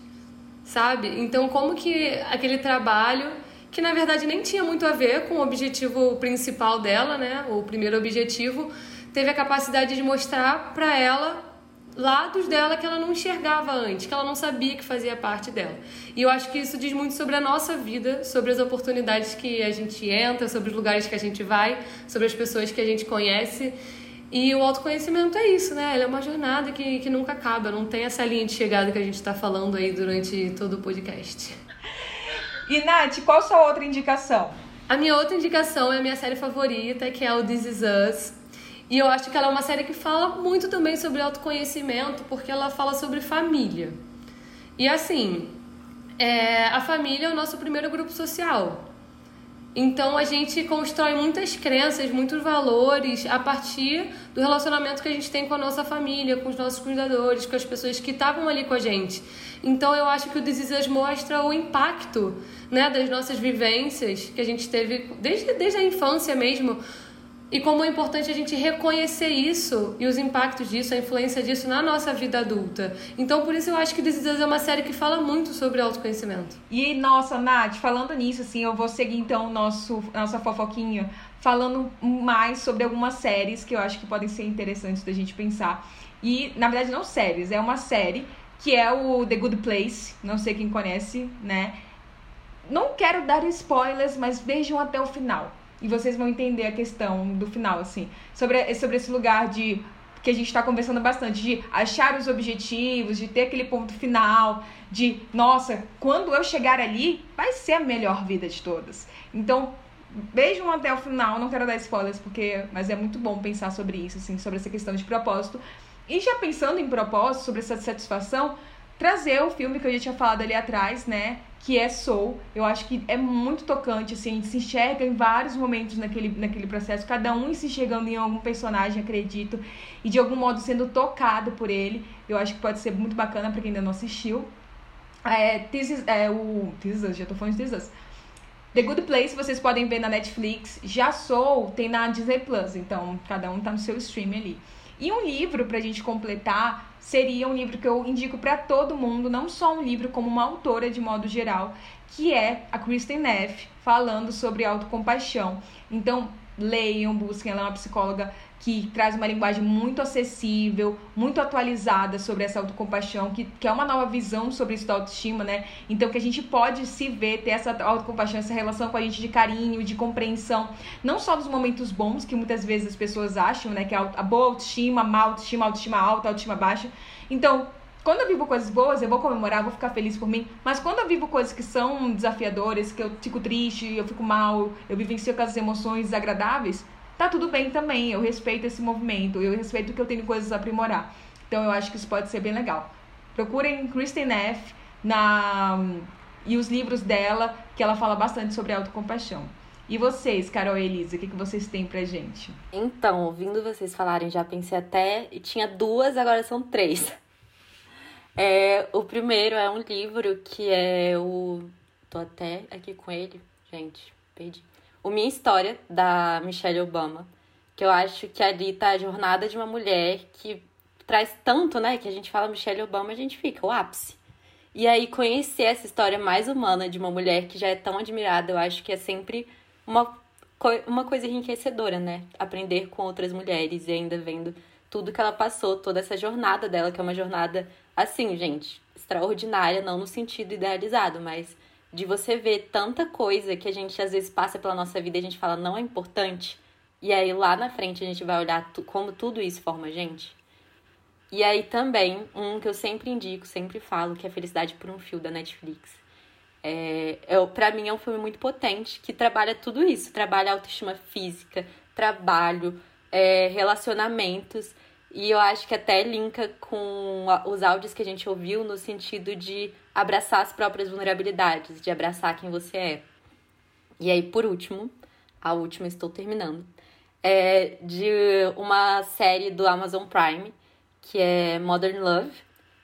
sabe? Então, como que aquele trabalho que na verdade nem tinha muito a ver com o objetivo principal dela, né? O primeiro objetivo teve a capacidade de mostrar para ela lados dela que ela não enxergava antes, que ela não sabia que fazia parte dela. E eu acho que isso diz muito sobre a nossa vida, sobre as oportunidades que a gente entra, sobre os lugares que a gente vai, sobre as pessoas que a gente conhece. E o autoconhecimento é isso, né? Ele é uma jornada que, que nunca acaba, não tem essa linha de chegada que a gente está falando aí durante todo o podcast. E Nath, qual a sua outra indicação? A minha outra indicação é a minha série favorita, que é o This Is Us. E eu acho que ela é uma série que fala muito também sobre autoconhecimento, porque ela fala sobre família. E assim, é, a família é o nosso primeiro grupo social. Então a gente constrói muitas crenças, muitos valores a partir do relacionamento que a gente tem com a nossa família, com os nossos cuidadores, com as pessoas que estavam ali com a gente. Então eu acho que o Desisas mostra o impacto né, das nossas vivências que a gente teve desde, desde a infância mesmo e como é importante a gente reconhecer isso e os impactos disso, a influência disso na nossa vida adulta. Então, por isso eu acho que This é uma série que fala muito sobre autoconhecimento. E, nossa, Nath, falando nisso, assim, eu vou seguir então nosso, nossa fofoquinha falando mais sobre algumas séries que eu acho que podem ser interessantes da gente pensar. E, na verdade, não séries, é uma série que é o The Good Place, não sei quem conhece, né? Não quero dar spoilers, mas vejam até o final e vocês vão entender a questão do final, assim. Sobre, sobre esse lugar de. Que a gente está conversando bastante, de achar os objetivos, de ter aquele ponto final, de, nossa, quando eu chegar ali, vai ser a melhor vida de todas. Então, vejam até o final, não quero dar spoilers, porque. Mas é muito bom pensar sobre isso, assim, sobre essa questão de propósito. E já pensando em propósito, sobre essa satisfação, trazer o filme que eu já tinha falado ali atrás, né? que é Soul. Eu acho que é muito tocante, assim, a gente se enxerga em vários momentos naquele, naquele processo, cada um se enxergando em algum personagem, acredito, e de algum modo sendo tocado por ele. Eu acho que pode ser muito bacana para quem ainda não assistiu. É, this is, é, o This is, já tô falando de This is. The Good Place vocês podem ver na Netflix. Já Soul tem na Disney Plus, então cada um tá no seu stream ali. E um livro pra gente completar seria um livro que eu indico para todo mundo, não só um livro, como uma autora de modo geral, que é a Kristen Neff, falando sobre autocompaixão. Então, leiam, busquem, ela é uma psicóloga que traz uma linguagem muito acessível, muito atualizada sobre essa autocompaixão, que, que é uma nova visão sobre isso da autoestima, né? Então que a gente pode se ver, ter essa autocompaixão, essa relação com a gente de carinho, de compreensão, não só dos momentos bons, que muitas vezes as pessoas acham, né? Que é a boa autoestima, má autoestima, autoestima alta, autoestima baixa. Então, quando eu vivo coisas boas, eu vou comemorar, vou ficar feliz por mim. Mas quando eu vivo coisas que são desafiadoras, que eu fico triste, eu fico mal, eu vivencio aquelas emoções desagradáveis, tá tudo bem também. Eu respeito esse movimento, eu respeito que eu tenho coisas a aprimorar. Então eu acho que isso pode ser bem legal. Procurem Kristen Neff na e os livros dela, que ela fala bastante sobre autocompaixão. E vocês, Carol e Elisa, o que, que vocês têm pra gente? Então, ouvindo vocês falarem, já pensei até. E tinha duas, agora são três. É, o primeiro é um livro que é o. Tô até aqui com ele, gente, perdi. O Minha História, da Michelle Obama. Que eu acho que ali tá a jornada de uma mulher que traz tanto, né? Que a gente fala Michelle Obama, a gente fica, o ápice. E aí, conhecer essa história mais humana de uma mulher que já é tão admirada, eu acho que é sempre uma, uma coisa enriquecedora, né? Aprender com outras mulheres e ainda vendo tudo que ela passou, toda essa jornada dela, que é uma jornada, assim, gente, extraordinária, não no sentido idealizado, mas de você ver tanta coisa que a gente às vezes passa pela nossa vida e a gente fala não é importante. E aí lá na frente a gente vai olhar como tudo isso forma a gente. E aí também, um que eu sempre indico, sempre falo, que é Felicidade por um Fio, da Netflix. É, é, pra mim é um filme muito potente, que trabalha tudo isso. Trabalha autoestima física, trabalho, é, relacionamentos. E eu acho que até linka com os áudios que a gente ouviu no sentido de abraçar as próprias vulnerabilidades, de abraçar quem você é. E aí, por último, a última estou terminando, é de uma série do Amazon Prime que é Modern Love.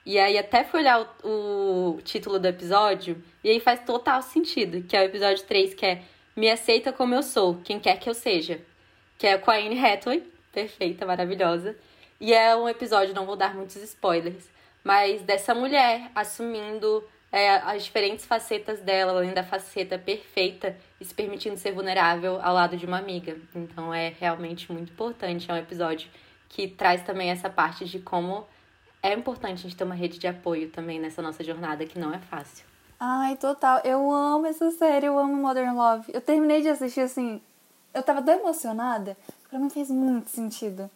E aí até fui olhar o, o, título do episódio, e aí faz total sentido, que é o episódio 3, que é Me aceita como eu sou, quem quer que eu seja. Que é com a Anne Hathaway, perfeita, maravilhosa. E é um episódio, não vou dar muitos spoilers, mas dessa mulher assumindo é, as diferentes facetas dela, além da faceta perfeita, e se permitindo ser vulnerável ao lado de uma amiga. Então é realmente muito importante, é um episódio que traz também essa parte de como é importante a gente ter uma rede de apoio também nessa nossa jornada, que não é fácil. Ai, total. Eu amo essa série, eu amo Modern Love. Eu terminei de assistir assim, eu tava tão emocionada, pra mim fez muito sentido.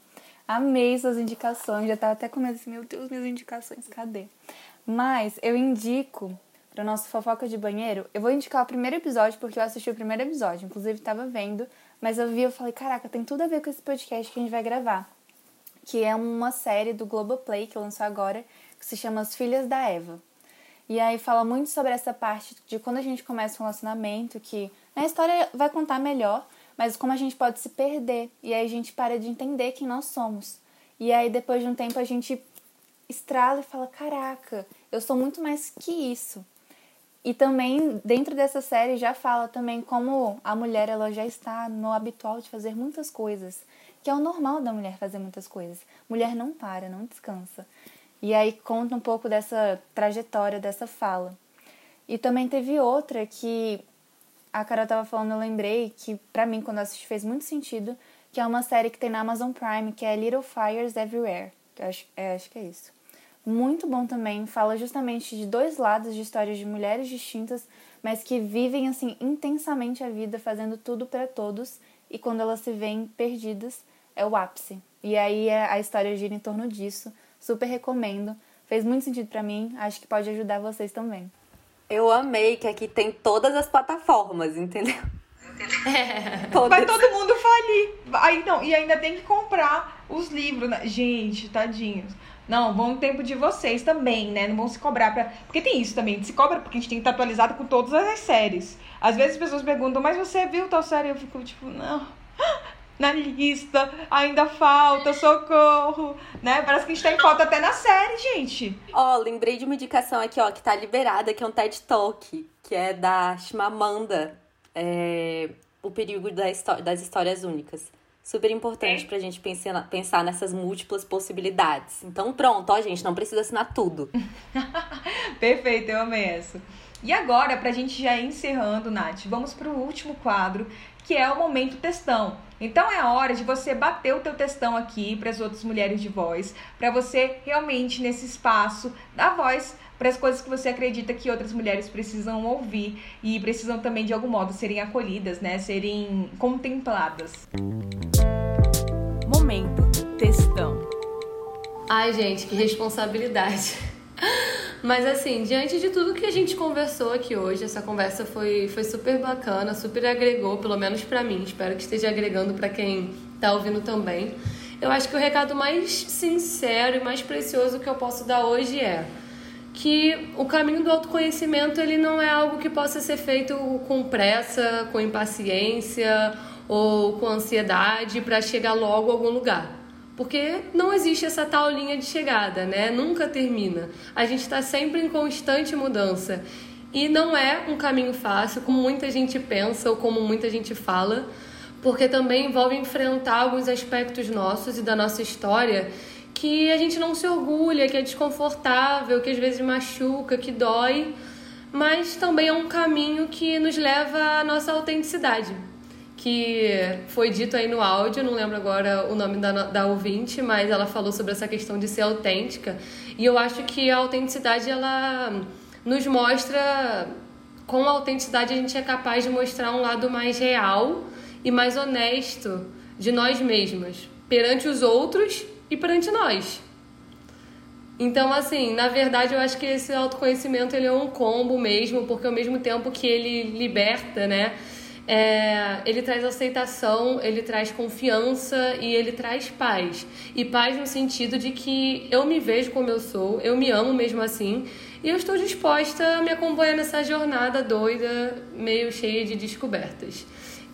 Amei suas indicações, já tava até com medo assim, meu Deus, minhas indicações, cadê? Mas eu indico para nosso fofoca de banheiro, eu vou indicar o primeiro episódio porque eu assisti o primeiro episódio, inclusive tava vendo, mas eu vi, eu falei, caraca, tem tudo a ver com esse podcast que a gente vai gravar que é uma série do Globoplay que lançou agora, que se chama As Filhas da Eva. E aí fala muito sobre essa parte de quando a gente começa um relacionamento, que na história vai contar melhor, mas como a gente pode se perder. E aí a gente para de entender quem nós somos. E aí depois de um tempo a gente estrala e fala: caraca, eu sou muito mais que isso. E também dentro dessa série já fala também como a mulher ela já está no habitual de fazer muitas coisas que é o normal da mulher fazer muitas coisas. Mulher não para, não descansa. E aí conta um pouco dessa trajetória, dessa fala. E também teve outra que a Carol tava falando, eu lembrei que para mim quando eu assisti fez muito sentido, que é uma série que tem na Amazon Prime, que é Little Fires Everywhere. Eu acho, é, acho que é isso. Muito bom também, fala justamente de dois lados de histórias de mulheres distintas, mas que vivem assim intensamente a vida, fazendo tudo para todos, e quando elas se veem perdidas, é o ápice. E aí é, a história gira em torno disso. Super recomendo. Fez muito sentido para mim, acho que pode ajudar vocês também. Eu amei que aqui tem todas as plataformas, entendeu? É. Vai todo mundo falir. Aí, não, e ainda tem que comprar os livros. Né? Gente, tadinhos. Não, bom tempo de vocês também, né? Não vão se cobrar pra. Porque tem isso também, se cobra porque a gente tem que estar atualizado com todas as séries. Às vezes as pessoas perguntam, mas você viu tal série? Eu fico tipo, não na lista, ainda falta, socorro, né? Parece que a gente tem falta até na série, gente. Ó, oh, lembrei de uma indicação aqui, ó, que tá liberada, que é um TED Talk, que é da Chimamanda, é, O Perigo das Histórias Únicas. Super importante é. pra gente pensar, pensar nessas múltiplas possibilidades. Então, pronto, ó, gente, não precisa assinar tudo. Perfeito, eu amei essa. E agora, pra gente já ir encerrando, Nath, vamos pro último quadro, que é o momento testão. Então é a hora de você bater o teu testão aqui para as outras mulheres de voz, para você realmente nesse espaço dar voz para as coisas que você acredita que outras mulheres precisam ouvir e precisam também de algum modo serem acolhidas, né, serem contempladas. Momento testão. Ai, gente, que responsabilidade. Mas assim, diante de tudo que a gente conversou aqui hoje, essa conversa foi, foi super bacana, super agregou, pelo menos para mim. Espero que esteja agregando para quem tá ouvindo também. Eu acho que o recado mais sincero e mais precioso que eu posso dar hoje é que o caminho do autoconhecimento ele não é algo que possa ser feito com pressa, com impaciência ou com ansiedade para chegar logo a algum lugar. Porque não existe essa tal linha de chegada, né? Nunca termina. A gente está sempre em constante mudança. E não é um caminho fácil, como muita gente pensa ou como muita gente fala, porque também envolve enfrentar alguns aspectos nossos e da nossa história que a gente não se orgulha, que é desconfortável, que às vezes machuca, que dói, mas também é um caminho que nos leva à nossa autenticidade que foi dito aí no áudio, não lembro agora o nome da, da ouvinte, mas ela falou sobre essa questão de ser autêntica. E eu acho que a autenticidade, ela nos mostra, com a autenticidade a gente é capaz de mostrar um lado mais real e mais honesto de nós mesmos, perante os outros e perante nós. Então, assim, na verdade, eu acho que esse autoconhecimento ele é um combo mesmo, porque ao mesmo tempo que ele liberta, né? É, ele traz aceitação, ele traz confiança e ele traz paz. E paz no sentido de que eu me vejo como eu sou, eu me amo mesmo assim, e eu estou disposta a me acompanhar nessa jornada doida, meio cheia de descobertas.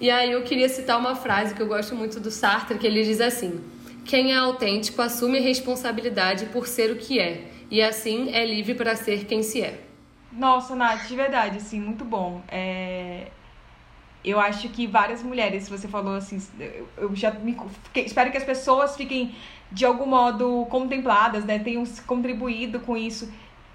E aí eu queria citar uma frase que eu gosto muito do Sartre, que ele diz assim: Quem é autêntico assume a responsabilidade por ser o que é, e assim é livre para ser quem se é. Nossa, Nath, de verdade, assim, muito bom. É, eu acho que várias mulheres, você falou assim, eu já me, espero que as pessoas fiquem de algum modo contempladas, né? Tenham contribuído com isso.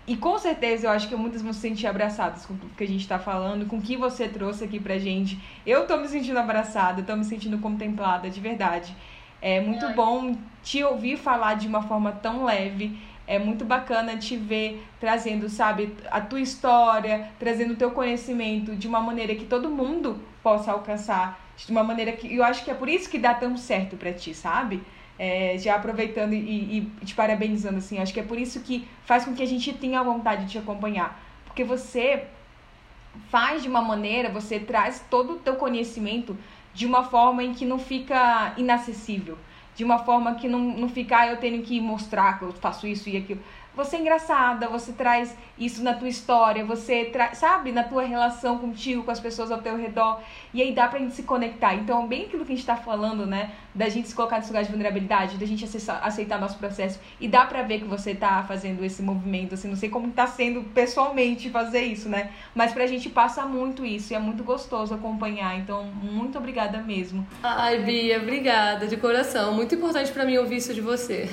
E com certeza eu acho que muitas vão se sentir abraçadas com o que a gente está falando, com o que você trouxe aqui pra gente. Eu tô me sentindo abraçada, tô me sentindo contemplada, de verdade. É muito bom te ouvir falar de uma forma tão leve é muito bacana te ver trazendo, sabe, a tua história, trazendo o teu conhecimento de uma maneira que todo mundo possa alcançar, de uma maneira que eu acho que é por isso que dá tão certo para ti, sabe? É, já aproveitando e, e te parabenizando, assim, acho que é por isso que faz com que a gente tenha vontade de te acompanhar. Porque você faz de uma maneira, você traz todo o teu conhecimento de uma forma em que não fica inacessível de uma forma que não, não ficar ah, eu tenho que mostrar que eu faço isso e aquilo. Você é engraçada, você traz isso na tua história, você traz, sabe, na tua relação contigo, com as pessoas ao teu redor. E aí dá pra gente se conectar. Então, bem aquilo que a gente tá falando, né? Da gente se colocar nesse lugar de vulnerabilidade, da gente acessar, aceitar nosso processo. E dá pra ver que você tá fazendo esse movimento, assim, não sei como tá sendo pessoalmente fazer isso, né? Mas pra gente passa muito isso e é muito gostoso acompanhar. Então, muito obrigada mesmo. Ai, Bia, obrigada, de coração. Muito importante para mim ouvir isso de você.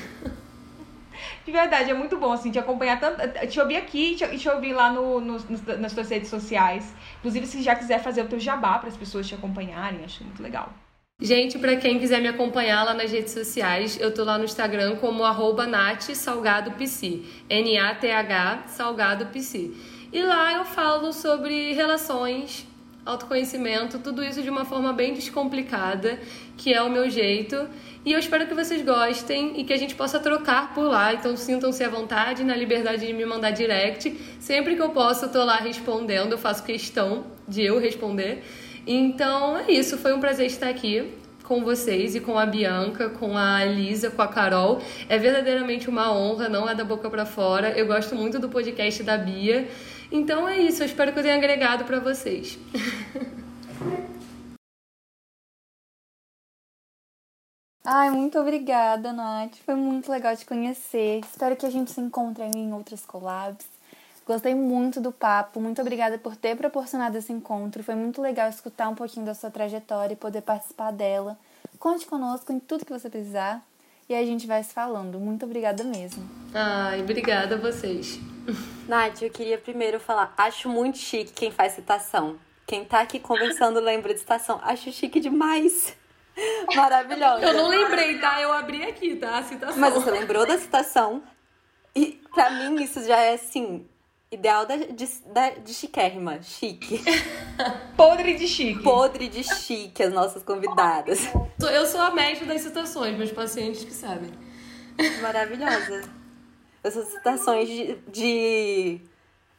De verdade, é muito bom, assim, te acompanhar tanto. Te ouvir aqui e te, te, ouvir lá no, no, nas suas redes sociais. Inclusive, se já quiser fazer o teu jabá para as pessoas te acompanharem, acho muito legal. Gente, para quem quiser me acompanhar lá nas redes sociais, eu tô lá no Instagram como arroba Nath Salgado. E lá eu falo sobre relações, autoconhecimento, tudo isso de uma forma bem descomplicada, que é o meu jeito. E eu espero que vocês gostem e que a gente possa trocar por lá. Então sintam-se à vontade, na liberdade de me mandar direct. Sempre que eu posso, eu tô lá respondendo, eu faço questão de eu responder. Então é isso, foi um prazer estar aqui com vocês e com a Bianca, com a Elisa, com a Carol. É verdadeiramente uma honra, não é da boca para fora. Eu gosto muito do podcast da Bia. Então é isso, eu espero que eu tenha agregado para vocês. Ai, muito obrigada, Nath. Foi muito legal te conhecer. Espero que a gente se encontre em outras collabs. Gostei muito do papo. Muito obrigada por ter proporcionado esse encontro. Foi muito legal escutar um pouquinho da sua trajetória e poder participar dela. Conte conosco em tudo que você precisar e a gente vai se falando. Muito obrigada mesmo. Ai, obrigada a vocês. Nath, eu queria primeiro falar, acho muito chique quem faz citação. Quem tá aqui conversando lembra de citação. Acho chique demais. Maravilhosa. Eu não lembrei, tá? Eu abri aqui, tá? A citação. Mas você lembrou da citação. E pra mim isso já é assim. Ideal da, de, da, de chiquérrima, chique. Podre de chique. Podre de chique, as nossas convidadas. Eu sou a médica das citações, meus pacientes que sabem. Maravilhosa. Essas citações de, de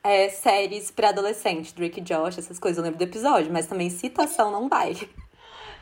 é, séries para adolescente, Drake Josh, essas coisas. Eu lembro do episódio, mas também citação não vai.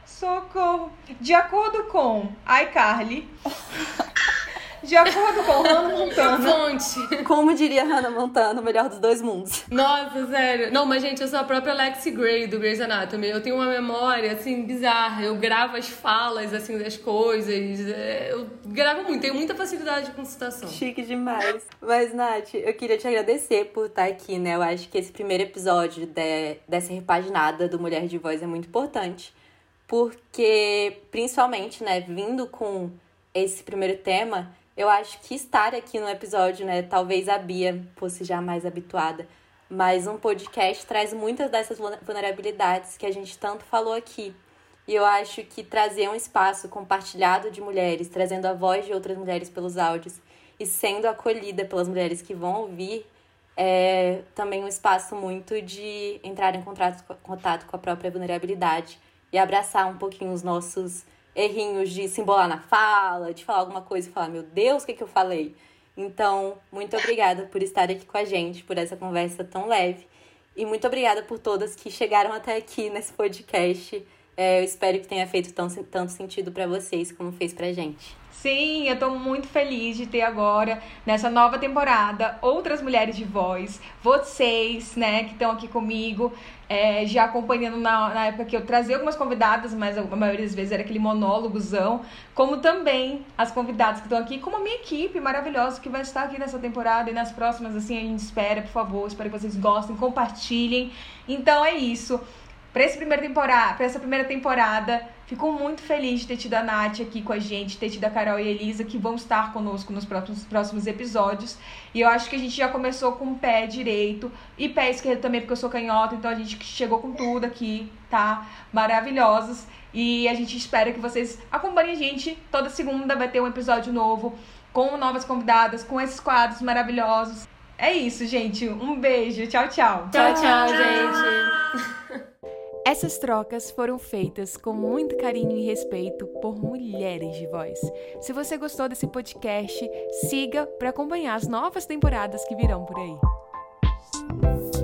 Socorro! De acordo com iCarly, de acordo com Hannah Montana. Fonte. Como diria Hannah Montana, o melhor dos dois mundos. Nossa, sério. Não, mas gente, eu sou a própria Lexi Gray do Grey's Anatomy. Eu tenho uma memória, assim, bizarra. Eu gravo as falas, assim, das coisas. É, eu gravo muito, tenho muita facilidade com citação. Chique demais. Mas, Nath, eu queria te agradecer por estar aqui, né? Eu acho que esse primeiro episódio de, dessa repaginada do Mulher de Voz é muito importante. Porque, principalmente, né, vindo com esse primeiro tema eu acho que estar aqui no episódio, né, talvez a Bia fosse já mais habituada, mas um podcast traz muitas dessas vulnerabilidades que a gente tanto falou aqui. E eu acho que trazer um espaço compartilhado de mulheres, trazendo a voz de outras mulheres pelos áudios e sendo acolhida pelas mulheres que vão ouvir, é também um espaço muito de entrar em contato, contato com a própria vulnerabilidade e abraçar um pouquinho os nossos errinhos de se embolar na fala, de falar alguma coisa e falar, meu Deus, o que, que eu falei? Então, muito obrigada por estar aqui com a gente, por essa conversa tão leve. E muito obrigada por todas que chegaram até aqui nesse podcast. É, eu espero que tenha feito tão, tanto sentido para vocês como fez pra gente. Sim, eu tô muito feliz de ter agora, nessa nova temporada, outras mulheres de voz, vocês, né, que estão aqui comigo, é, já acompanhando na, na, época que eu trazia algumas convidadas, mas a maioria das vezes era aquele monólogozão, como também as convidadas que estão aqui, como a minha equipe maravilhosa que vai estar aqui nessa temporada e nas próximas, assim, a gente espera, por favor, espero que vocês gostem, compartilhem. Então é isso para essa primeira temporada, para essa primeira temporada. Fico muito feliz de ter tido a Nath aqui com a gente, ter tido a Carol e a Elisa que vão estar conosco nos próximos, próximos episódios. E eu acho que a gente já começou com o pé direito e pé esquerdo também, porque eu sou canhota, então a gente chegou com tudo aqui, tá? Maravilhosos. E a gente espera que vocês acompanhem a gente. Toda segunda vai ter um episódio novo com novas convidadas, com esses quadros maravilhosos. É isso, gente. Um beijo. Tchau, tchau. Tchau, tchau, gente. Essas trocas foram feitas com muito carinho e respeito por mulheres de voz. Se você gostou desse podcast, siga para acompanhar as novas temporadas que virão por aí.